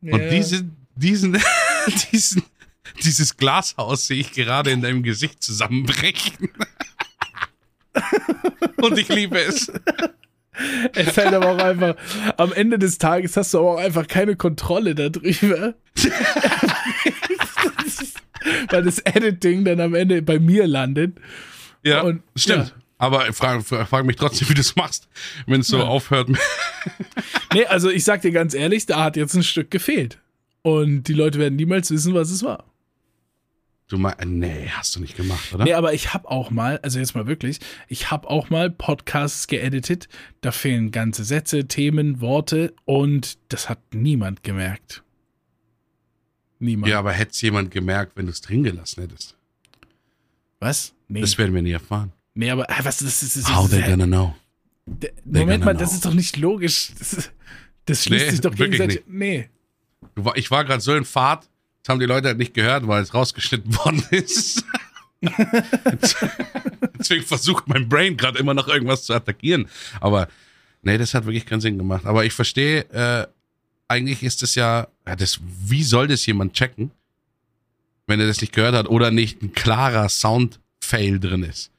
Und diese, diesen, *laughs* diesen, dieses Glashaus sehe ich gerade in deinem Gesicht zusammenbrechen. *laughs* Und ich liebe es. *laughs* Es halt aber auch einfach, am Ende des Tages hast du aber auch einfach keine Kontrolle darüber. *laughs* Weil das Editing dann am Ende bei mir landet. Ja, Und- stimmt. ja. Aber ich frage frag mich trotzdem, wie du es machst, wenn es so Ja. aufhört. *laughs* Nee, also ich sag dir ganz ehrlich, da hat jetzt ein Stück gefehlt. Und die Leute werden niemals wissen, was es war. Du meinst, nee, hast du nicht gemacht, oder? Nee, aber ich habe auch mal, also jetzt mal wirklich, ich habe auch mal Podcasts geeditet. Da fehlen ganze Sätze, Themen, Worte und das hat niemand gemerkt. Niemand. Ja, aber hätte es jemand gemerkt, wenn du es drin gelassen hättest? Was? Nee. Das werden wir nie erfahren. nee, aber ah, was das ist. Das How they gonna know? They Moment gonna mal, das know. ist doch nicht logisch. Das, das schließt Nee, sich doch gegenseitig. Nee. Ich war gerade so in Fahrt, das haben die Leute halt nicht gehört, weil es rausgeschnitten *laughs* worden ist. Deswegen versucht mein Brain gerade immer noch irgendwas zu attackieren. Aber nee, das hat wirklich keinen Sinn gemacht. Aber ich verstehe, äh, eigentlich ist es ja, ja das, wie soll das jemand checken, wenn er das nicht gehört hat oder nicht ein klarer Sound-Fail drin ist?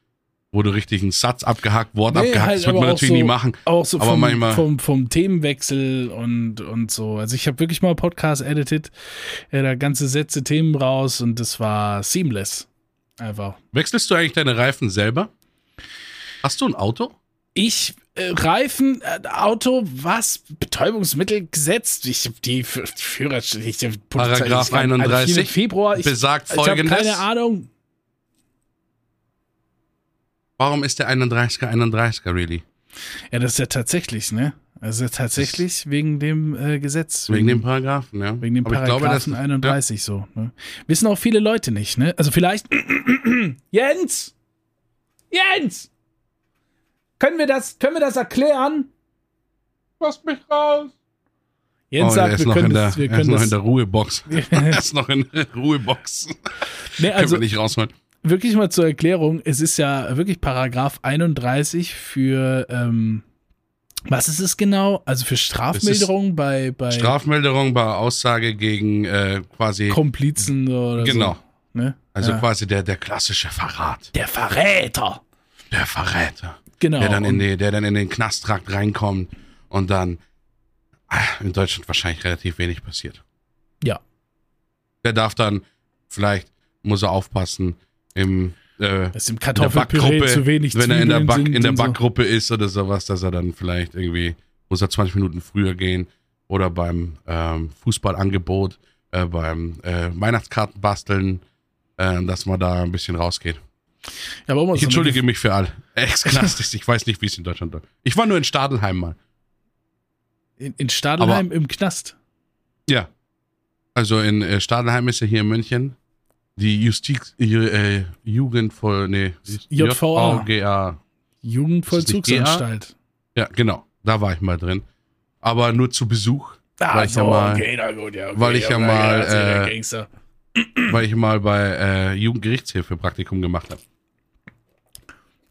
Wo du richtig einen Satz abgehakt, Wort Nee, abgehakt, halt das wird man natürlich so- nie machen. Auch so Aber vom, manchmal- vom, vom Themenwechsel und, und so. Also ich habe wirklich mal Podcast edited, äh, da ganze Sätze, Themen raus und das war seamless. Einfach. Wechselst du eigentlich deine Reifen selber? Hast du ein Auto? Ich, äh, Reifen, äh, Auto, was? Betäubungsmittel gesetzt? Ich habe die Führerschein, ich hab Paragraph ich war- 31 4. Februar, ich, besagt ich habe folgendes. keine Ahnung. Warum ist der 31er 31er really? Ja, das ist ja tatsächlich, ne? Also ja tatsächlich wegen dem äh, Gesetz. Wegen dem Paragraphen, ja. Wegen dem ich Paragraphen das- 31 so. Ne? Wissen auch viele Leute nicht, ne? Also vielleicht. *clears throat* Jens! Jens! Können wir das, können wir das erklären? Lass mich raus. Jens oh, sagt, er ist wir noch, können in der, das, wir er ist können noch das. in der Ruhebox. *laughs* er ist noch in der Ruhebox. nee, Können also wir nicht rausholen. wirklich mal zur Erklärung, es ist ja wirklich Paragraph 31 für, ähm, was ist es genau? Also für Strafmilderung bei, bei Strafmilderung bei Aussage gegen äh, quasi, Komplizen oder Genau. so. Ne? also ja. quasi der, der klassische Verrat. Der Verräter. Der Verräter. Genau. Der, dann in die, der dann in den Knasttrakt reinkommt und dann ah, in Deutschland wahrscheinlich relativ wenig passiert. Ja. Der darf dann, vielleicht muss er aufpassen, im äh, dass im Kartoffelpüree Backgruppe, zu wenig wenn er in der, Zwiebeln Back, sind in der und so. Backgruppe ist oder sowas, dass er dann vielleicht irgendwie, muss er 20 Minuten früher gehen oder beim ähm, Fußballangebot, äh, beim äh, Weihnachtskarten basteln, äh, dass man da ein bisschen rausgeht. Ja, aber mal Ich so entschuldige mich für alle *laughs* Ex-Knast ist. Ich weiß nicht, wie es in Deutschland läuft. Ich war nur in Stadelheim mal. In, in Stadelheim im Knast. Ja. Also in äh, Stadelheim ist ja hier in München die Justiz, äh, Jugend nee, JVA. JVGA. Jugendvollzugsanstalt. Ja, genau. Da war ich mal drin. Aber nur zu Besuch, Ah, Weil ich ja mal- na gut, ja, okay, weil ich ja okay, mal, ja der äh, Gangster. weil ich mal bei äh, Jugendgerichtshilfe Praktikum gemacht habe.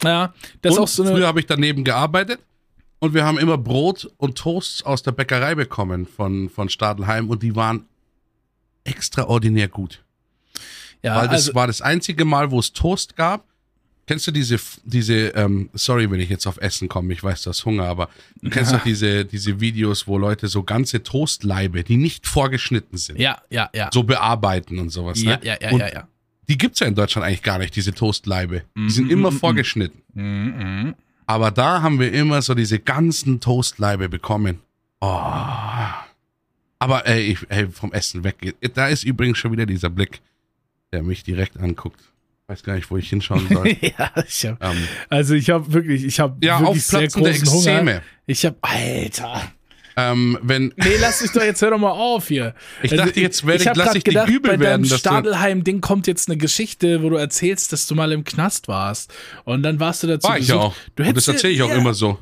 Ja, das ist und auch so früher eine. habe ich daneben gearbeitet und wir haben immer Brot und Toasts aus der Bäckerei bekommen von, von Stadelheim und die waren extraordinär gut. Ja, Weil das also, war das einzige Mal, wo es Toast gab. Kennst du diese, diese, ähm, sorry, wenn ich jetzt auf Essen komme, ich weiß, du hast Hunger, aber du kennst Ja. doch *laughs* diese, diese Videos, wo Leute so ganze Toastleibe, die nicht vorgeschnitten sind, ja, ja, ja. so bearbeiten und sowas. ja, ne? ja, ja, und ja, ja. Die gibt's ja in Deutschland eigentlich gar nicht, diese Toastleibe. Die sind Mhm, immer mhm, vorgeschnitten. Mhm, Aber da haben wir immer so diese ganzen Toastleibe bekommen. Oh. Aber ey, ich, ey, vom Essen weggeht. Da ist übrigens schon wieder dieser Blick, der mich direkt anguckt. Weiß gar nicht, wo ich hinschauen soll. *laughs* ja, ich hab, ähm, also ich habe wirklich, ich habe ja, wirklich sehr großen Hunger. Ich habe, Alter. Ähm, wenn, Nee, lass dich doch jetzt hör doch mal auf hier. ich dachte, jetzt werde ich, hab lass ich gedacht, übel bei werden, deinem dass du, Stadelheim-Ding kommt jetzt eine Geschichte, wo du erzählst, dass du mal im Knast warst. Und dann warst du dazu war ich ja auch. Du Und das hättest erzähle ich auch ja, immer so.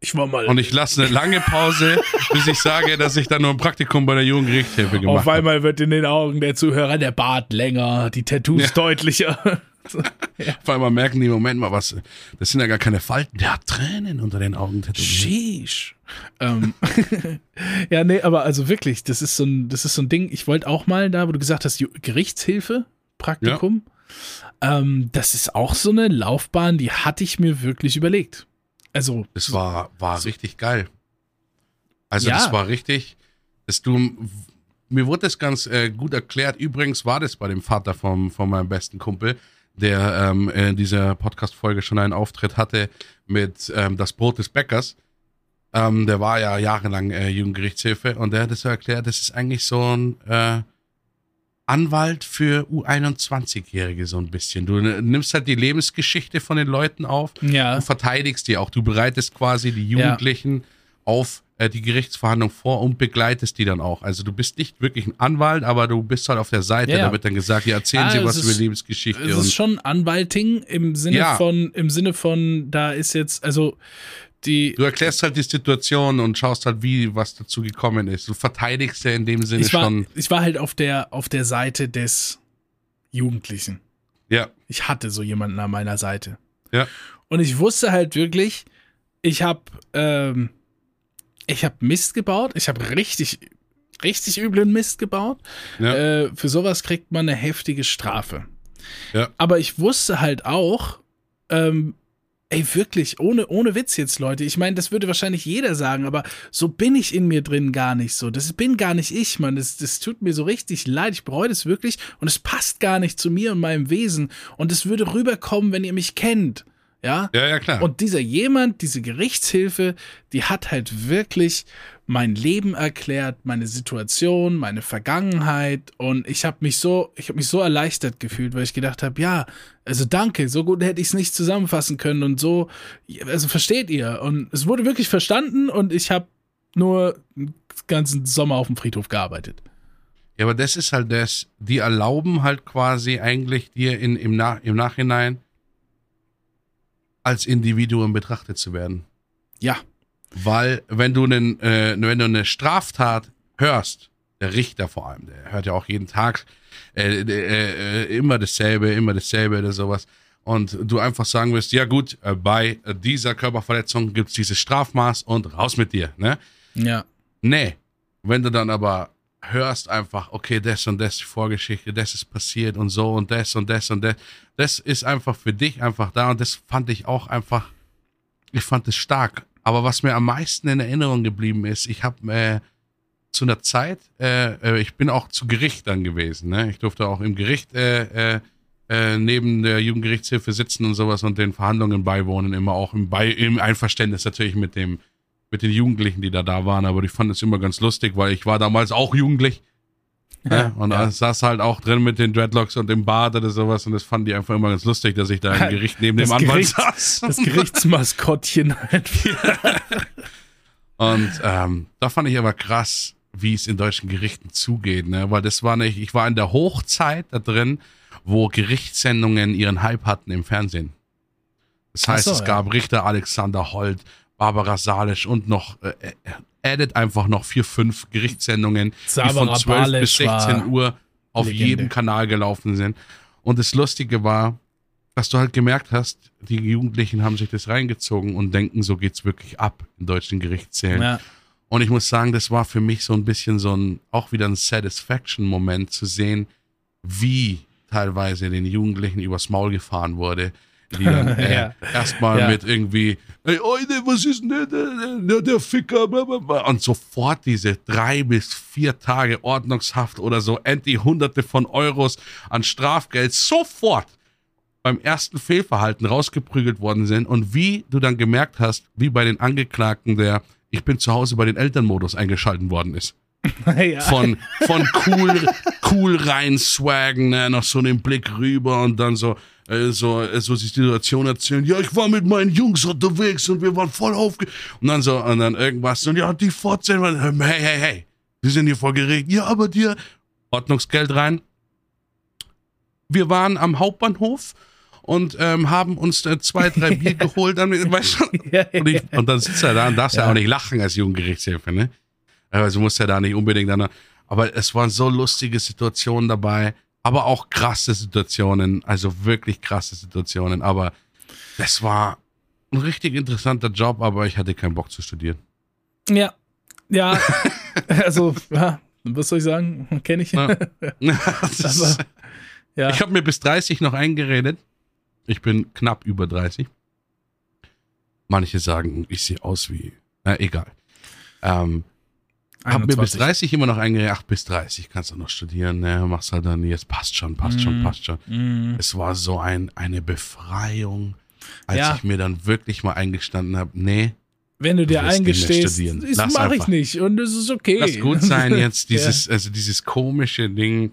Ich war mal. Und ich lasse eine lange Pause, *laughs* bis ich sage, dass ich dann nur ein Praktikum bei der Jugendgerichtshilfe gemacht auf habe. einmal wird in den Augen der Zuhörer der Bart länger, die Tattoos Ja. deutlicher. *laughs* Auf einmal merken die, Moment mal, was, das sind ja gar keine Falten, der hat Tränen unter den Augen tätowiert. Sheesh. ähm, *laughs* ja, nee, aber also wirklich, das ist so ein, das ist so ein Ding. Ich wollte auch mal da, wo du gesagt hast, Gerichtshilfe, Praktikum. Ja. Ähm, das ist auch so eine Laufbahn, die hatte ich mir wirklich überlegt. Also. Es war, war so richtig geil. Also, ja. das war richtig, dass du, mir wurde das ganz äh, gut erklärt. Übrigens war das bei dem Vater vom, von meinem besten Kumpel, der ähm, in dieser Podcast-Folge schon einen Auftritt hatte mit ähm, Das Brot des Bäckers. Ähm, der war ja jahrelang äh, Jugendgerichtshilfe und der hat es so erklärt, das ist eigentlich so ein äh, Anwalt für U21-Jährige so ein bisschen. Du nimmst halt die Lebensgeschichte von den Leuten auf ja. und verteidigst die auch. Du bereitest quasi die Jugendlichen ja. auf äh, die Gerichtsverhandlung vor und begleitest die dann auch. Also du bist nicht wirklich ein Anwalt, aber du bist halt auf der Seite, ja, da wird dann gesagt, ja, erzählen ah, Sie was ist, über Lebensgeschichte. Es ist schon Anwalting im Sinne ja. von, im Sinne von, da ist jetzt, also die. Du erklärst halt die Situation und schaust halt, wie was dazu gekommen ist. Du verteidigst ja in dem Sinne ich war, schon. Ich war halt auf der, auf der Seite des Jugendlichen. Ja. Ich hatte so jemanden an meiner Seite. Ja. Und ich wusste halt wirklich, ich habe ähm, ich habe Mist gebaut. Ich habe richtig, richtig üblen Mist gebaut. Ja. Äh, für sowas kriegt man eine heftige Strafe. Ja. Aber ich wusste halt auch, ähm, ey, wirklich, ohne, ohne Witz jetzt, Leute. Ich meine, das würde wahrscheinlich jeder sagen, aber so bin ich in mir drin gar nicht so. Das bin gar nicht ich, Mann. Das, das tut mir so richtig leid. Ich bereue das wirklich und es passt gar nicht zu mir und meinem Wesen. Und es würde rüberkommen, wenn ihr mich kennt. Ja? ja, ja, klar. Und dieser jemand, diese Gerichtshilfe, die hat halt wirklich mein Leben erklärt, meine Situation, meine Vergangenheit und ich habe mich so, ich habe mich so erleichtert gefühlt, weil ich gedacht habe, ja, also danke, so gut hätte ich es nicht zusammenfassen können und so, also versteht ihr und es wurde wirklich verstanden und ich habe nur den ganzen Sommer auf dem Friedhof gearbeitet. Ja, aber das ist halt das, die erlauben halt quasi eigentlich dir in, im, Nach im Nachhinein als Individuum betrachtet zu werden. Ja. Weil, wenn du, einen, äh, wenn du eine Straftat hörst, der Richter vor allem, der hört ja auch jeden Tag äh, äh, immer dasselbe, immer dasselbe oder sowas. Und du einfach sagen wirst, ja gut, äh, bei dieser Körperverletzung gibt's dieses Strafmaß und raus mit dir. Ne? Ja. Nee. Wenn du dann aber hörst einfach, okay, das und das Vorgeschichte, das ist passiert und so und das und das und das. Das ist einfach für dich einfach da und das fand ich auch einfach, ich fand es stark. Aber was mir am meisten in Erinnerung geblieben ist, ich habe äh, zu einer Zeit, äh, äh, ich bin auch zu Gericht dann gewesen. Ne? Ich durfte auch im Gericht äh, äh, äh, neben der Jugendgerichtshilfe sitzen und sowas und den Verhandlungen beiwohnen, immer auch im, Bei im Einverständnis natürlich mit dem mit den Jugendlichen, die da da waren, aber ich fand es immer ganz lustig, weil ich war damals auch jugendlich. Ja, und ja. saß halt auch drin mit den Dreadlocks und dem Bart oder sowas und das fand ich einfach immer ganz lustig, dass ich da im *laughs* Gericht neben das dem Anwalt Gericht, saß. Das Gerichtsmaskottchen *laughs* halt. und ähm, da fand ich aber krass, wie es in deutschen Gerichten zugeht, ne? weil das war nicht, ich war in der Hochzeit da drin, wo Gerichtssendungen ihren Hype hatten im Fernsehen. Das heißt, so, es gab Richter Alexander Holt, Barbara Salisch und noch äh, äh, addet einfach noch vier, fünf Gerichtssendungen, die von 12 bis 16 Uhr auf Legende. jedem Kanal gelaufen sind. Und das Lustige war, dass du halt gemerkt hast, die Jugendlichen haben sich das reingezogen und denken, so geht's wirklich ab in deutschen Gerichtssälen. Ja. Und ich muss sagen, das war für mich so ein bisschen so ein, auch wieder ein Satisfaction-Moment zu sehen, wie teilweise den Jugendlichen übers Maul gefahren wurde, die dann *laughs* äh, ja. erstmal ja. mit irgendwie, ey, Oide, was ist denn der, der, der Ficker, blablabla. und sofort diese drei bis vier Tage Ordnungshaft oder so, endlich hunderte von Euros an Strafgeld, sofort beim ersten Fehlverhalten rausgeprügelt worden sind und wie du dann gemerkt hast, wie bei den Angeklagten der Ich bin zu Hause bei den Elternmodus eingeschalten worden ist. *laughs* Ja. Von, von cool, cool rein swaggen, ne, noch so den Blick rüber und dann so, äh, so, äh, so die Situation erzählen, ja, ich war mit meinen Jungs unterwegs und wir waren voll aufge... Und dann so, und dann irgendwas, und ja, die fortsetzen, hey, hey, hey, wir sind hier vor Gericht. Ja, aber dir, Ordnungsgeld rein. Wir waren am Hauptbahnhof und ähm, haben uns äh, zwei, drei Bier *laughs* geholt. Dann, weißt du, und, ich, und, dann sitzt er da und darfst ja. ja auch nicht lachen als Jugendgerichtshilfe, ne? Also musst ja da nicht unbedingt dann, aber es waren so lustige Situationen dabei aber auch krasse Situationen, also wirklich krasse Situationen. Aber das war ein richtig interessanter Job, aber ich hatte keinen Bock zu studieren. Ja, ja, *laughs* also, ja, was soll ich sagen? Kenne ich. Ja. *laughs* aber, Ja. Ich habe mir bis 30 noch eingeredet. Ich bin knapp über 30. Manche sagen, ich sehe aus wie. Na, egal. Ähm, hab mir bis 21. 30 immer noch eingeredet, ach, bis 30 kannst du noch studieren, ne, machst halt dann, jetzt passt schon, passt schon, Mhm. passt schon. Mhm. Es war so ein, eine Befreiung, als Ja. ich mir dann wirklich mal eingestanden habe, nee, Wenn du dir eingestehst, das mache ich nicht und es ist okay. lass gut sein *laughs* jetzt, dieses, also dieses komische Ding.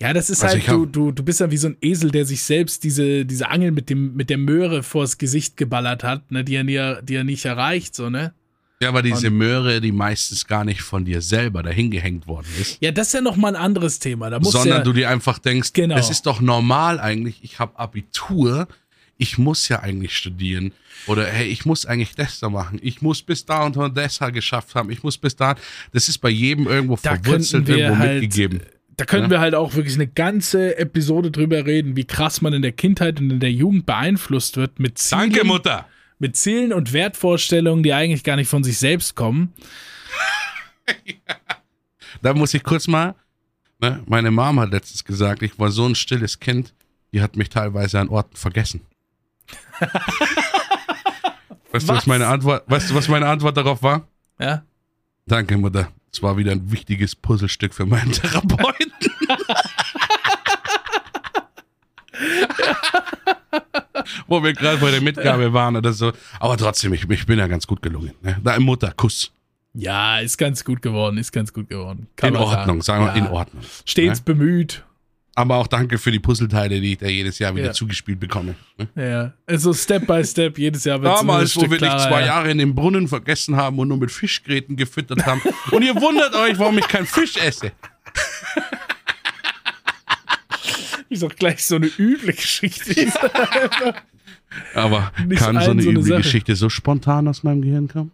Ja, das ist Also halt, hab- du, du, du bist ja wie so ein Esel, der sich selbst diese, diese Angel mit, dem, mit der Möhre vors Gesicht geballert hat, ne, die, er nie, die er nicht erreicht, so, ne? Ja, aber diese Möhre, die meistens gar nicht von dir selber dahin gehängt worden ist. Ja, das ist ja nochmal ein anderes Thema. Da sondern ja, du dir einfach denkst, Genau. es ist doch normal eigentlich, ich habe Abitur, ich muss ja eigentlich studieren oder hey, ich muss eigentlich das da machen, ich muss bis da und das geschafft haben, ich muss bis da, das ist bei jedem irgendwo Da verwurzelt, könnten irgendwo halt- mitgegeben. da können Ja. wir halt auch wirklich eine ganze Episode drüber reden, wie krass man in der Kindheit und in der Jugend beeinflusst wird mit Zielen, Danke, Mutter! Mit Zielen und Wertvorstellungen, die eigentlich gar nicht von sich selbst kommen. *laughs* Da muss ich kurz mal, ne, meine Mom hat letztens gesagt, ich war so ein stilles Kind, die hat mich teilweise an Orten vergessen. *laughs* weißt du, was Was? meine Antwort, weißt du, was meine Antwort darauf war? Ja? Danke, Mutter. Es war wieder ein wichtiges Puzzlestück für meinen *laughs* Therapeuten. *laughs* Wo wir gerade bei der Mitgabe waren oder so. Aber trotzdem, ich, ich bin ja ganz gut gelungen. Ne? Da Mutter, Kuss. Ja, ist ganz gut geworden, ist ganz gut geworden. Kann In Ordnung, sagen wir Ja. in Ordnung. Stets Ne? bemüht. Aber auch danke für die Puzzleteile, die ich da jedes Jahr wieder Ja. zugespielt bekomme. Ne? Ja, also Step by Step, jedes Jahr wird Damals, wo wir dich zwei ja. Jahre in den Brunnen vergessen haben und nur mit Fischgräten gefüttert haben. *laughs* und ihr wundert euch, warum ich keinen Fisch esse. Ist doch gleich so eine üble Geschichte. Aber Nicht kann so eine so eine üble Sache. Geschichte so spontan aus meinem Gehirn kommen?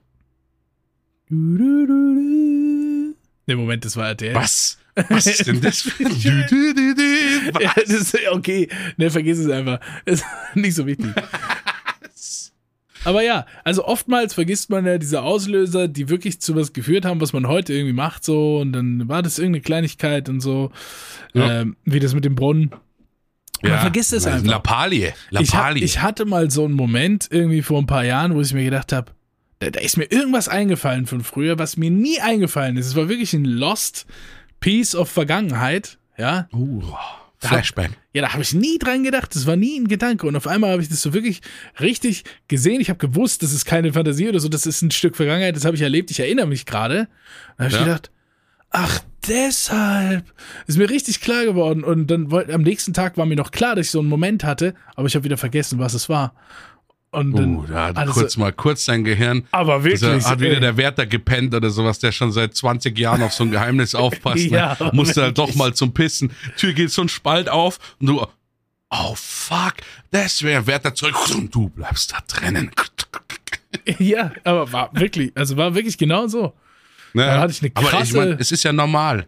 Ne, Moment, das war RTL. Was? Was ist denn das für ein? *laughs* Ja, das ist okay. Ne, vergiss es einfach. Ist *laughs* nicht so wichtig. Aber ja, also oftmals vergisst man ja diese Auslöser, die wirklich zu was geführt haben, was man heute irgendwie macht, so, und dann war das irgendeine Kleinigkeit und so, Ja. ähm, wie das mit dem Brunnen. Man vergisst es einfach. Lappalie. Ich, ha Lappalie. ich hatte mal so einen Moment irgendwie vor ein paar Jahren, wo ich mir gedacht habe, da, da ist mir irgendwas eingefallen von früher, was mir nie eingefallen ist. Es war wirklich ein Lost Piece of Vergangenheit, ja. uh, Flashback. Ja, da habe ich nie dran gedacht. Das war nie ein Gedanke. Und auf einmal habe ich das so wirklich richtig gesehen. Ich habe gewusst, das ist keine Fantasie oder so, das ist ein Stück Vergangenheit, das habe ich erlebt. Ich erinnere mich gerade. Da habe ich Ja. gedacht, ach, deshalb. Ist mir richtig klar geworden. Und dann am nächsten Tag war mir noch klar, dass ich so einen Moment hatte, aber ich habe wieder vergessen, was es war. Und dann, Uh, da hat alles kurz mal kurz dein Gehirn. aber wirklich. Da hat wieder ey. der Wärter gepennt oder sowas, der schon seit 20 Jahren auf so ein Geheimnis *laughs* aufpasst. Ja, ne? Musste halt doch mal zum Pissen. Tür geht so ein Spalt auf und du, oh fuck, das wäre Wärter zurück und du bleibst da drinnen. ja, aber war wirklich, also war wirklich genau so. Ne? Da hatte ich eine Aber ich krasse- mein, es ist ja normal.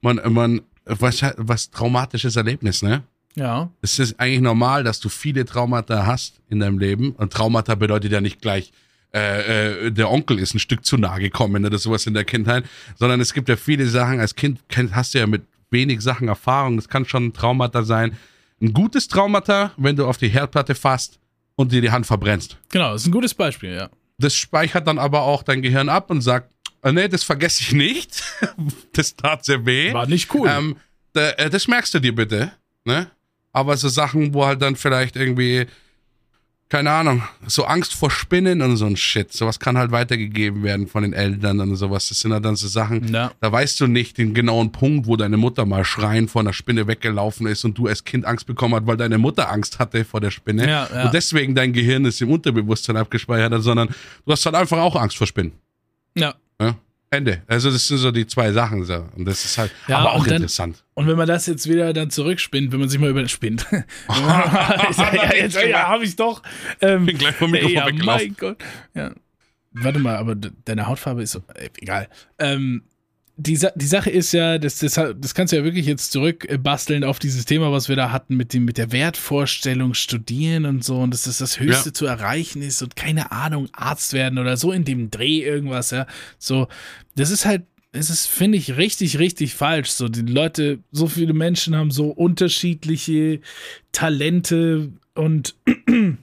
Man, man, was, was traumatisches Erlebnis, ne? Ja. Es ist eigentlich normal, dass du viele Traumata hast in deinem Leben. Und Traumata bedeutet ja nicht gleich, äh, äh, der Onkel ist ein Stück zu nahe gekommen oder sowas in der Kindheit, sondern es gibt ja viele Sachen. Als Kind hast du ja mit wenig Sachen Erfahrung. Das kann schon ein Traumata sein. Ein gutes Traumata, wenn du auf die Herdplatte fasst und dir die Hand verbrennst. Genau, ist ein gutes Beispiel, ja. Das speichert dann aber auch dein Gehirn ab und sagt, äh, nee, das vergesse ich nicht. *laughs* das tat sehr weh. War nicht cool. Ähm, da, äh, das merkst du dir bitte, ne? Aber so Sachen, wo halt dann vielleicht irgendwie, keine Ahnung, so Angst vor Spinnen und so ein Shit, sowas kann halt weitergegeben werden von den Eltern und sowas. Das sind halt dann so Sachen, Ja. da weißt du nicht den genauen Punkt, wo deine Mutter mal schreien vor einer Spinne weggelaufen ist und du als Kind Angst bekommen hast, weil deine Mutter Angst hatte vor der Spinne. Ja, ja. Und deswegen dein Gehirn es im Unterbewusstsein abgespeichert sondern du hast halt einfach auch Angst vor Spinnen. ja. Ja? Ende. Also das sind so die zwei Sachen. So. Und das ist halt Ja, aber auch dann- interessant. Und wenn man das jetzt wieder dann zurückspinnt, wenn man sich mal über spinnt. *laughs* ja, jetzt ja, *laughs* habe ich doch. Ähm, bin gleich vom Mikrofon ja, weggelaufen. mein Gott. Ja. Warte mal, aber de- deine Hautfarbe ist so, äh, egal. Ähm, die, die Sache ist ja, das, das, das kannst du ja wirklich jetzt zurückbasteln auf dieses Thema, was wir da hatten mit dem mit der Wertvorstellung studieren und so und dass das das Höchste Ja. zu erreichen ist und keine Ahnung Arzt werden oder so in dem Dreh irgendwas ja so das ist halt es ist, finde ich, richtig, richtig falsch. So, die Leute, so viele Menschen haben so unterschiedliche Talente und, *clears throat*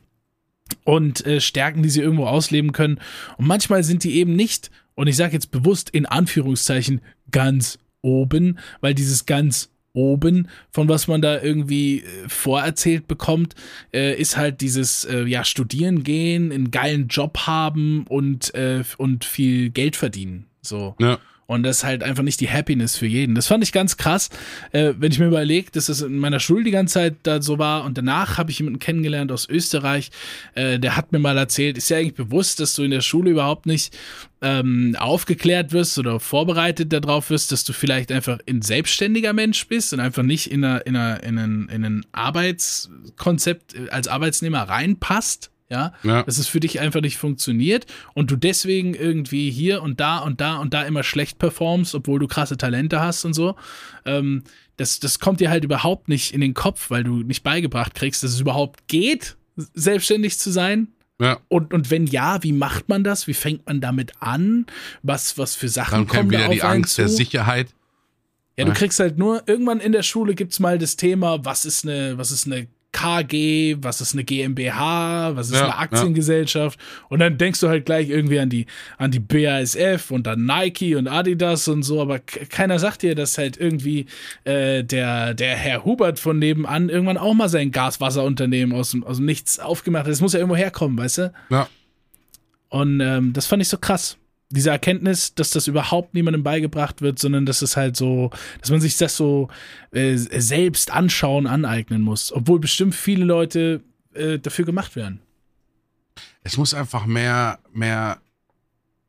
und äh, Stärken, die sie irgendwo ausleben können. Und manchmal sind die eben nicht, und ich sage jetzt bewusst in Anführungszeichen, ganz oben, weil dieses ganz oben, von was man da irgendwie äh, vorerzählt bekommt, äh, ist halt dieses äh, ja studieren gehen, einen geilen Job haben und äh, und viel Geld verdienen. So. Ja. Und das ist halt einfach nicht die Happiness für jeden. Das fand ich ganz krass, äh, wenn ich mir überlege, dass das in meiner Schule die ganze Zeit da so war. Und danach habe ich jemanden kennengelernt aus Österreich, äh, der hat mir mal erzählt, ist ja eigentlich bewusst, dass du in der Schule überhaupt nicht ähm, aufgeklärt wirst oder vorbereitet darauf wirst, dass du vielleicht einfach ein selbstständiger Mensch bist und einfach nicht in, einer, in, einer, in, ein, in ein Arbeitskonzept äh, als Arbeitsnehmer reinpasst ja, Ja. dass es für dich einfach nicht funktioniert und du deswegen irgendwie hier und da und da und da immer schlecht performst, obwohl du krasse Talente hast und so. Ähm, das, das kommt dir halt überhaupt nicht in den Kopf, weil du nicht beigebracht kriegst, dass es überhaupt geht, selbstständig zu sein. Ja. Und, und wenn ja, wie macht man das? Wie fängt man damit an? Was, was für Sachen Dann kommen kommt da wieder auf die Angst zu? der Sicherheit. Ja, du Ja. kriegst halt nur, irgendwann in der Schule gibt's mal das Thema, was ist eine, was ist eine KG, was ist eine GmbH, was ist Ja, eine Aktiengesellschaft und dann denkst du halt gleich irgendwie an die, an die BASF und dann Nike und Adidas und so, aber keiner sagt dir, dass halt irgendwie äh, der, der Herr Hubert von nebenan irgendwann auch mal sein Gaswasserunternehmen aus dem, aus dem Nichts aufgemacht hat. Das muss ja irgendwo herkommen, weißt du? Ja. Und ähm, das fand ich so krass. Diese Erkenntnis, dass das überhaupt niemandem beigebracht wird, sondern dass es halt so, dass man sich das so äh, selbst anschauen, aneignen muss. Obwohl bestimmt viele Leute äh, dafür gemacht werden. Es muss einfach mehr, mehr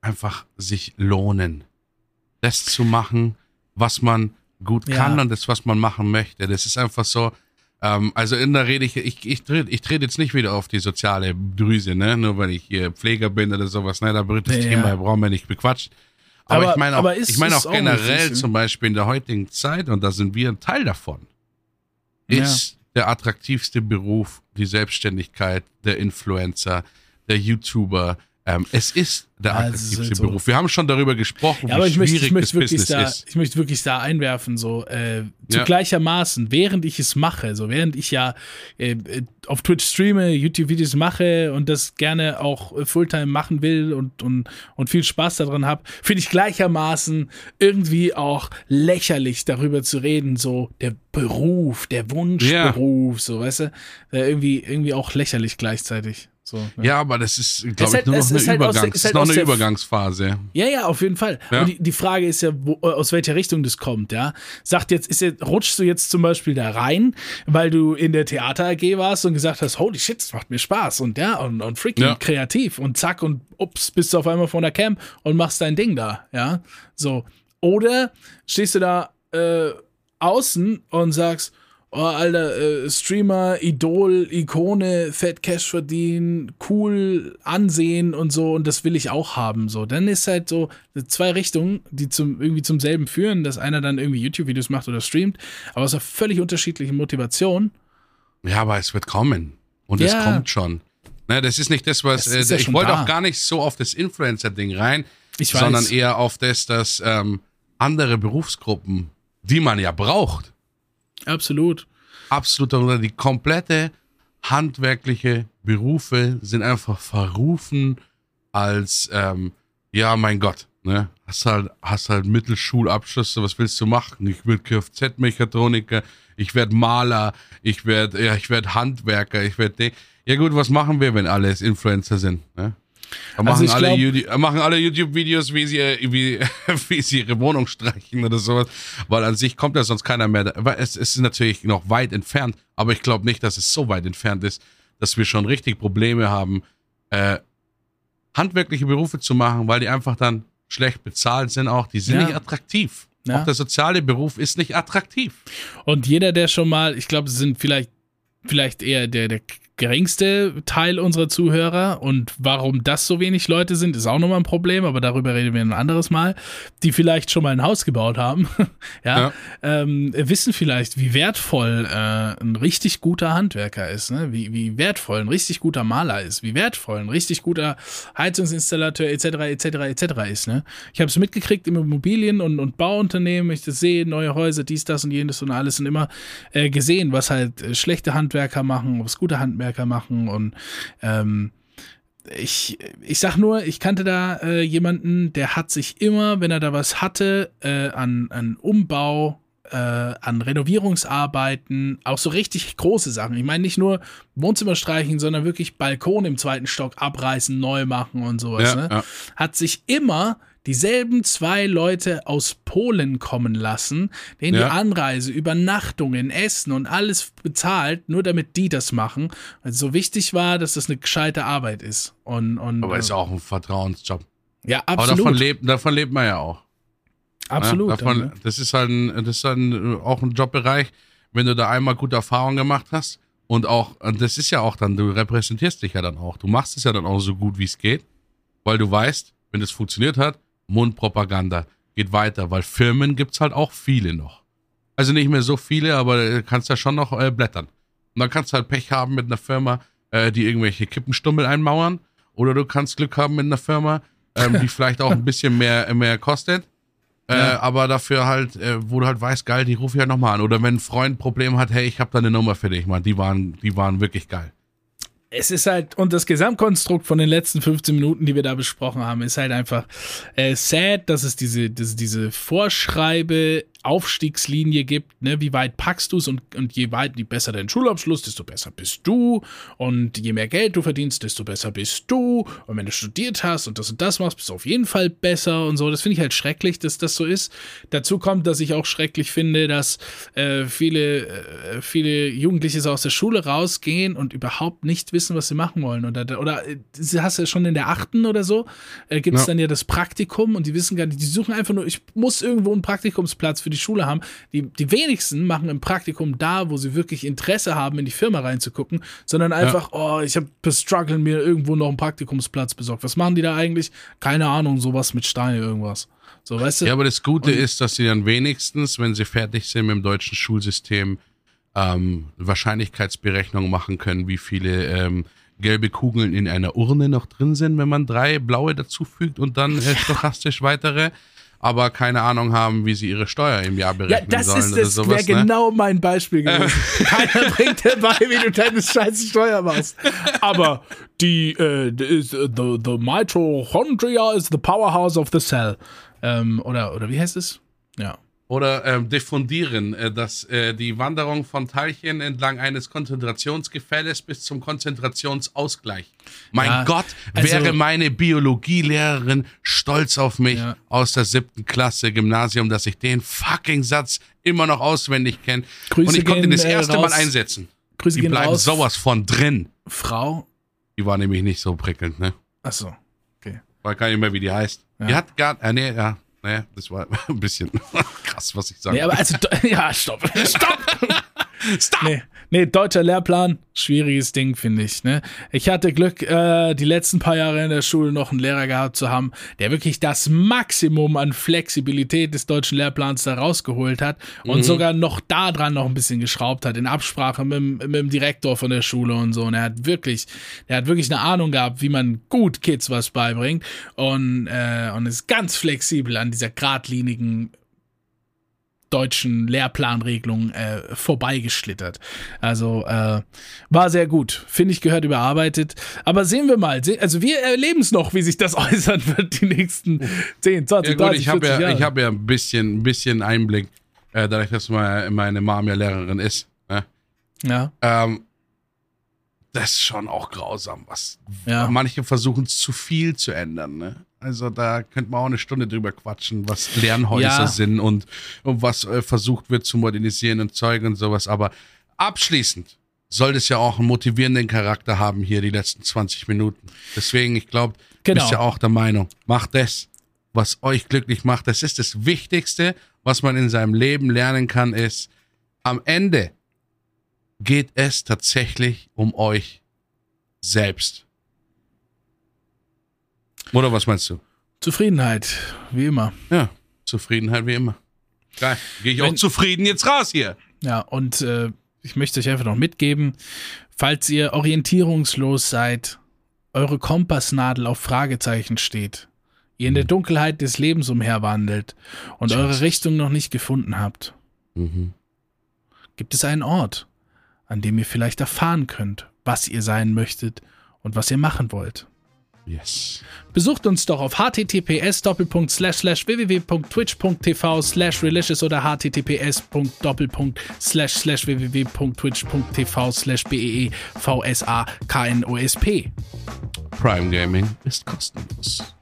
einfach sich lohnen. Das zu machen, was man gut Ja. kann und das, was man machen möchte. Das ist einfach so. Ähm, also in der Rede, ich, ich, ich trete ich trete jetzt nicht wieder auf die soziale Drüse, ne? Nur weil ich hier Pfleger bin oder sowas. Ne? Da wird das Ja. Thema, brauchen wir nicht bequatscht. Aber, Aber- ich meine auch, aber ist ich meine es auch auch generell zum Beispiel in der heutigen Zeit, und da sind wir ein Teil davon, ist der attraktivste Beruf die Selbstständigkeit, der Influencer, der YouTuber. Ähm, es ist der Ja, attraktivste halt so. Beruf. Wir haben schon darüber gesprochen, Ja, aber wie ich möchte, schwierig ich möchte das wirklich Business da, ist. ich möchte wirklich da einwerfen, so äh, zu Ja. gleichermaßen, während ich es mache, so während ich ja äh, äh, auf Twitch streame, YouTube-Videos mache und das gerne auch äh, Fulltime machen will und, und, und viel Spaß daran habe, finde ich gleichermaßen irgendwie auch lächerlich darüber zu reden, so der Beruf, der Wunschberuf, so weißt du, äh, irgendwie, irgendwie auch lächerlich gleichzeitig. So, ne? Ja, aber das ist, glaube halt- ich, nur noch eine halt der- Übergangs, ist halt noch eine der- Übergangsphase. Ja, ja, auf jeden Fall. Ja. Und die, die Frage ist ja, wo, aus welcher Richtung das kommt, ja. Sagt jetzt, ist jetzt, rutschst du jetzt zum Beispiel da rein, weil du in der Theater AG warst und gesagt hast, holy shit, das macht mir Spaß und ja, und, und freaky, Ja. kreativ und zack und ups, bist du auf einmal vor der Cam und machst dein Ding da, ja. So. Oder stehst du da äh, außen und sagst, oh, Alter, äh, Streamer, Idol, Ikone, Fett Cash verdienen, cool ansehen und so und das will ich auch haben, so. Dann ist halt so zwei Richtungen, die zum, irgendwie zum selben führen, dass einer dann irgendwie YouTube-Videos macht oder streamt, aber aus einer völlig unterschiedlichen Motivation. Ja, aber es wird kommen. Und es Ja. kommt schon. Ne, das ist nicht das, was. Es ist ja äh, ich wollte da. auch gar nicht so auf das Influencer-Ding rein, sondern eher auf das, dass ähm, andere Berufsgruppen, die man ja braucht, Absolut. absolut darunter. Die komplette handwerkliche Berufe sind einfach verrufen als, ähm, ja, mein Gott, ne? Hast halt, hast halt Mittelschulabschlüsse, was willst du machen? Ich will Kfz-Mechatroniker, ich werde Maler, ich werde, ja, ich werde Handwerker, ich werde, ja gut, was machen wir, wenn alles Influencer sind, ne? Da Also machen, ich alle glaub- YouTube, machen alle YouTube-Videos, wie sie, wie, *laughs* wie sie ihre Wohnung streichen oder sowas. Weil an sich kommt ja sonst keiner mehr. Es ist natürlich noch weit entfernt, aber ich glaube nicht, dass es so weit entfernt ist, dass wir schon richtig Probleme haben, äh, handwerkliche Berufe zu machen, weil die einfach dann schlecht bezahlt sind auch. Die sind Ja. nicht attraktiv. Ja. Auch der soziale Beruf ist nicht attraktiv. Und jeder, der schon mal, ich glaube, es sind vielleicht, vielleicht eher der, der geringste Teil unserer Zuhörer und warum das so wenig Leute sind, ist auch nochmal ein Problem, aber darüber reden wir ein anderes Mal, die vielleicht schon mal ein Haus gebaut haben, *laughs* ja, ja. Ähm, wissen vielleicht, wie wertvoll äh, ein richtig guter Handwerker ist, ne? wie, wie wertvoll ein richtig guter Maler ist, wie wertvoll ein richtig guter Heizungsinstallateur etc. etc. etc. ist. Ne? Ich habe es mitgekriegt im Immobilien- und, und Bauunternehmen, ich das sehe, neue Häuser, dies, das und jenes und alles und immer äh, gesehen, was halt äh, schlechte Handwerker machen, was gute Handwerker Handwerker machen und ähm, ich, ich sag nur, ich kannte da äh, jemanden, der hat sich immer, wenn er da was hatte, äh, an, an Umbau, äh, an Renovierungsarbeiten, auch so richtig große Sachen. Ich meine nicht nur Wohnzimmer streichen, sondern wirklich Balkon im zweiten Stock abreißen, neu machen und sowas. Ja, ne? ja. Hat sich immer dieselben zwei Leute aus Polen kommen lassen, denen ja. die Anreise, Übernachtungen, Essen und alles bezahlt, nur damit die das machen. Weil so wichtig war, dass das eine gescheite Arbeit ist. Und, und, Aber ist auch ein Vertrauensjob. Ja, absolut. Aber davon lebt, davon lebt man ja auch. Absolut. Ja, davon, ne? Das ist halt ein, das ist halt ein, auch ein Jobbereich, wenn du da einmal gute Erfahrungen gemacht hast. Und auch, das ist ja auch dann, du repräsentierst dich ja dann auch. Du machst es ja dann auch so gut, wie es geht, weil du weißt, wenn es funktioniert hat, Mundpropaganda geht weiter, weil Firmen gibt es halt auch viele noch. Also nicht mehr so viele, aber du kannst ja schon noch äh, blättern. Und dann kannst du halt Pech haben mit einer Firma, äh, die irgendwelche Kippenstummel einmauern. Oder du kannst Glück haben mit einer Firma, ähm, die *laughs* vielleicht auch ein bisschen mehr, mehr kostet. Äh, ja. aber dafür halt, äh, wo du halt weißt, geil, die rufe ich halt nochmal an. Oder wenn ein Freund ein Problem hat, hey, ich habe da eine Nummer für dich, man. Die waren, die waren wirklich geil es ist halt, und das Gesamtkonstrukt von den letzten 15 Minuten, die wir da besprochen haben, ist halt einfach äh, sad, dass es diese, diese, diese Vorschreibe Aufstiegslinie gibt, ne, wie weit packst du es und, und je weit, je besser dein Schulabschluss, desto besser bist du und je mehr Geld du verdienst, desto besser bist du und wenn du studiert hast und das und das machst, bist du auf jeden Fall besser und so. Das finde ich halt schrecklich, dass das so ist. Dazu kommt, dass ich auch schrecklich finde, dass äh, viele, äh, viele Jugendliche so aus der Schule rausgehen und überhaupt nicht wissen, was sie machen wollen oder, oder äh, hast du schon in der achten oder so, äh, gibt es ja. dann ja das Praktikum und die wissen gar nicht, die suchen einfach nur, ich muss irgendwo einen Praktikumsplatz für für die Schule haben. Die, die wenigsten machen im Praktikum da, wo sie wirklich Interesse haben, in die Firma reinzugucken, sondern einfach, ja. oh, ich habe Struggle mir irgendwo noch einen Praktikumsplatz besorgt. Was machen die da eigentlich? Keine Ahnung, sowas mit Steine, irgendwas. So, weißt du? Ja, aber das Gute Und, ist, dass sie dann wenigstens, wenn sie fertig sind mit dem deutschen Schulsystem, ähm, Wahrscheinlichkeitsberechnung machen können, wie viele ähm, gelbe Kugeln in einer Urne noch drin sind, wenn man drei blaue dazufügt und dann äh, *laughs* stochastisch weitere aber keine Ahnung haben, wie sie ihre Steuer im Jahr berechnen ja, das sollen. Ist, das wäre ne? genau mein Beispiel gewesen. *laughs* Keiner bringt dir bei, wie du deine scheiße Steuer machst. Aber die, äh, the, the mitochondria is the powerhouse of the cell. Ähm, oder, oder wie heißt es? Ja. Oder ähm, diffundieren, äh, dass äh, die Wanderung von Teilchen entlang eines Konzentrationsgefälles bis zum Konzentrationsausgleich. Mein ja, Gott, also, wäre meine Biologielehrerin stolz auf mich ja. aus der siebten Klasse Gymnasium, dass ich den fucking Satz immer noch auswendig kenne. Und ich konnte ihn das äh, erste raus, Mal einsetzen. Grüße die bleiben raus. sowas von drin. Frau? Die war nämlich nicht so prickelnd, ne? Ach so, okay. Weiß gar nicht mehr, wie die heißt. Ja. Die hat gar, äh, nee, ja, naja, das war *laughs* ein bisschen *laughs* krass, was ich sage. Nee, aber also, *laughs* ja, stopp, stopp! stopp! Nee, nee, deutscher Lehrplan, schwieriges Ding, finde ich. Ne? Ich hatte Glück, äh, die letzten paar Jahre in der Schule noch einen Lehrer gehabt zu haben, der wirklich das Maximum an Flexibilität des deutschen Lehrplans da rausgeholt hat und mhm. sogar noch da dran noch ein bisschen geschraubt hat, in Absprache mit, mit dem Direktor von der Schule und so. Und er hat wirklich, er hat wirklich eine Ahnung gehabt, wie man gut Kids was beibringt und, äh, und ist ganz flexibel an dieser geradlinigen deutschen Lehrplanregelung äh, vorbeigeschlittert. Also äh, war sehr gut. Finde ich, gehört überarbeitet. Aber sehen wir mal. Also wir erleben es noch, wie sich das *laughs* äußern wird die nächsten 10, 20, ja, gut, 30, ich 40 ja, Jahre. Ich habe ja ein bisschen, ein bisschen Einblick, äh, dadurch, dass meine, meine Mom ja Lehrerin ist. Ne? Ja. Ähm, das ist schon auch grausam, was ja. manche versuchen zu viel zu ändern. Ne? Also da könnte man auch eine Stunde drüber quatschen, was Lernhäuser ja. sind und, und was äh, versucht wird zu modernisieren und Zeug und sowas. Aber abschließend soll es ja auch einen motivierenden Charakter haben hier die letzten 20 Minuten. Deswegen, ich glaube, genau. bist ja auch der Meinung, macht das, was euch glücklich macht. Das ist das Wichtigste, was man in seinem Leben lernen kann, ist, am Ende geht es tatsächlich um euch selbst. Oder was meinst du? Zufriedenheit, wie immer. Ja, Zufriedenheit wie immer. Geil. Gehe ich Wenn- auch zufrieden jetzt raus hier. Ja, und äh, ich möchte euch einfach noch mitgeben, falls ihr orientierungslos seid, eure Kompassnadel auf Fragezeichen steht, ihr in der Dunkelheit des Lebens umherwandelt und eure. Richtung noch nicht gefunden habt, Mhm. gibt es einen Ort, an dem ihr vielleicht erfahren könnt, was ihr sein möchtet und was ihr machen wollt. Yes. Besucht uns doch auf https www.twitch.tv slash religious oder https www.twitch.tv slash beevsaknosp. Prime Gaming ist kostenlos.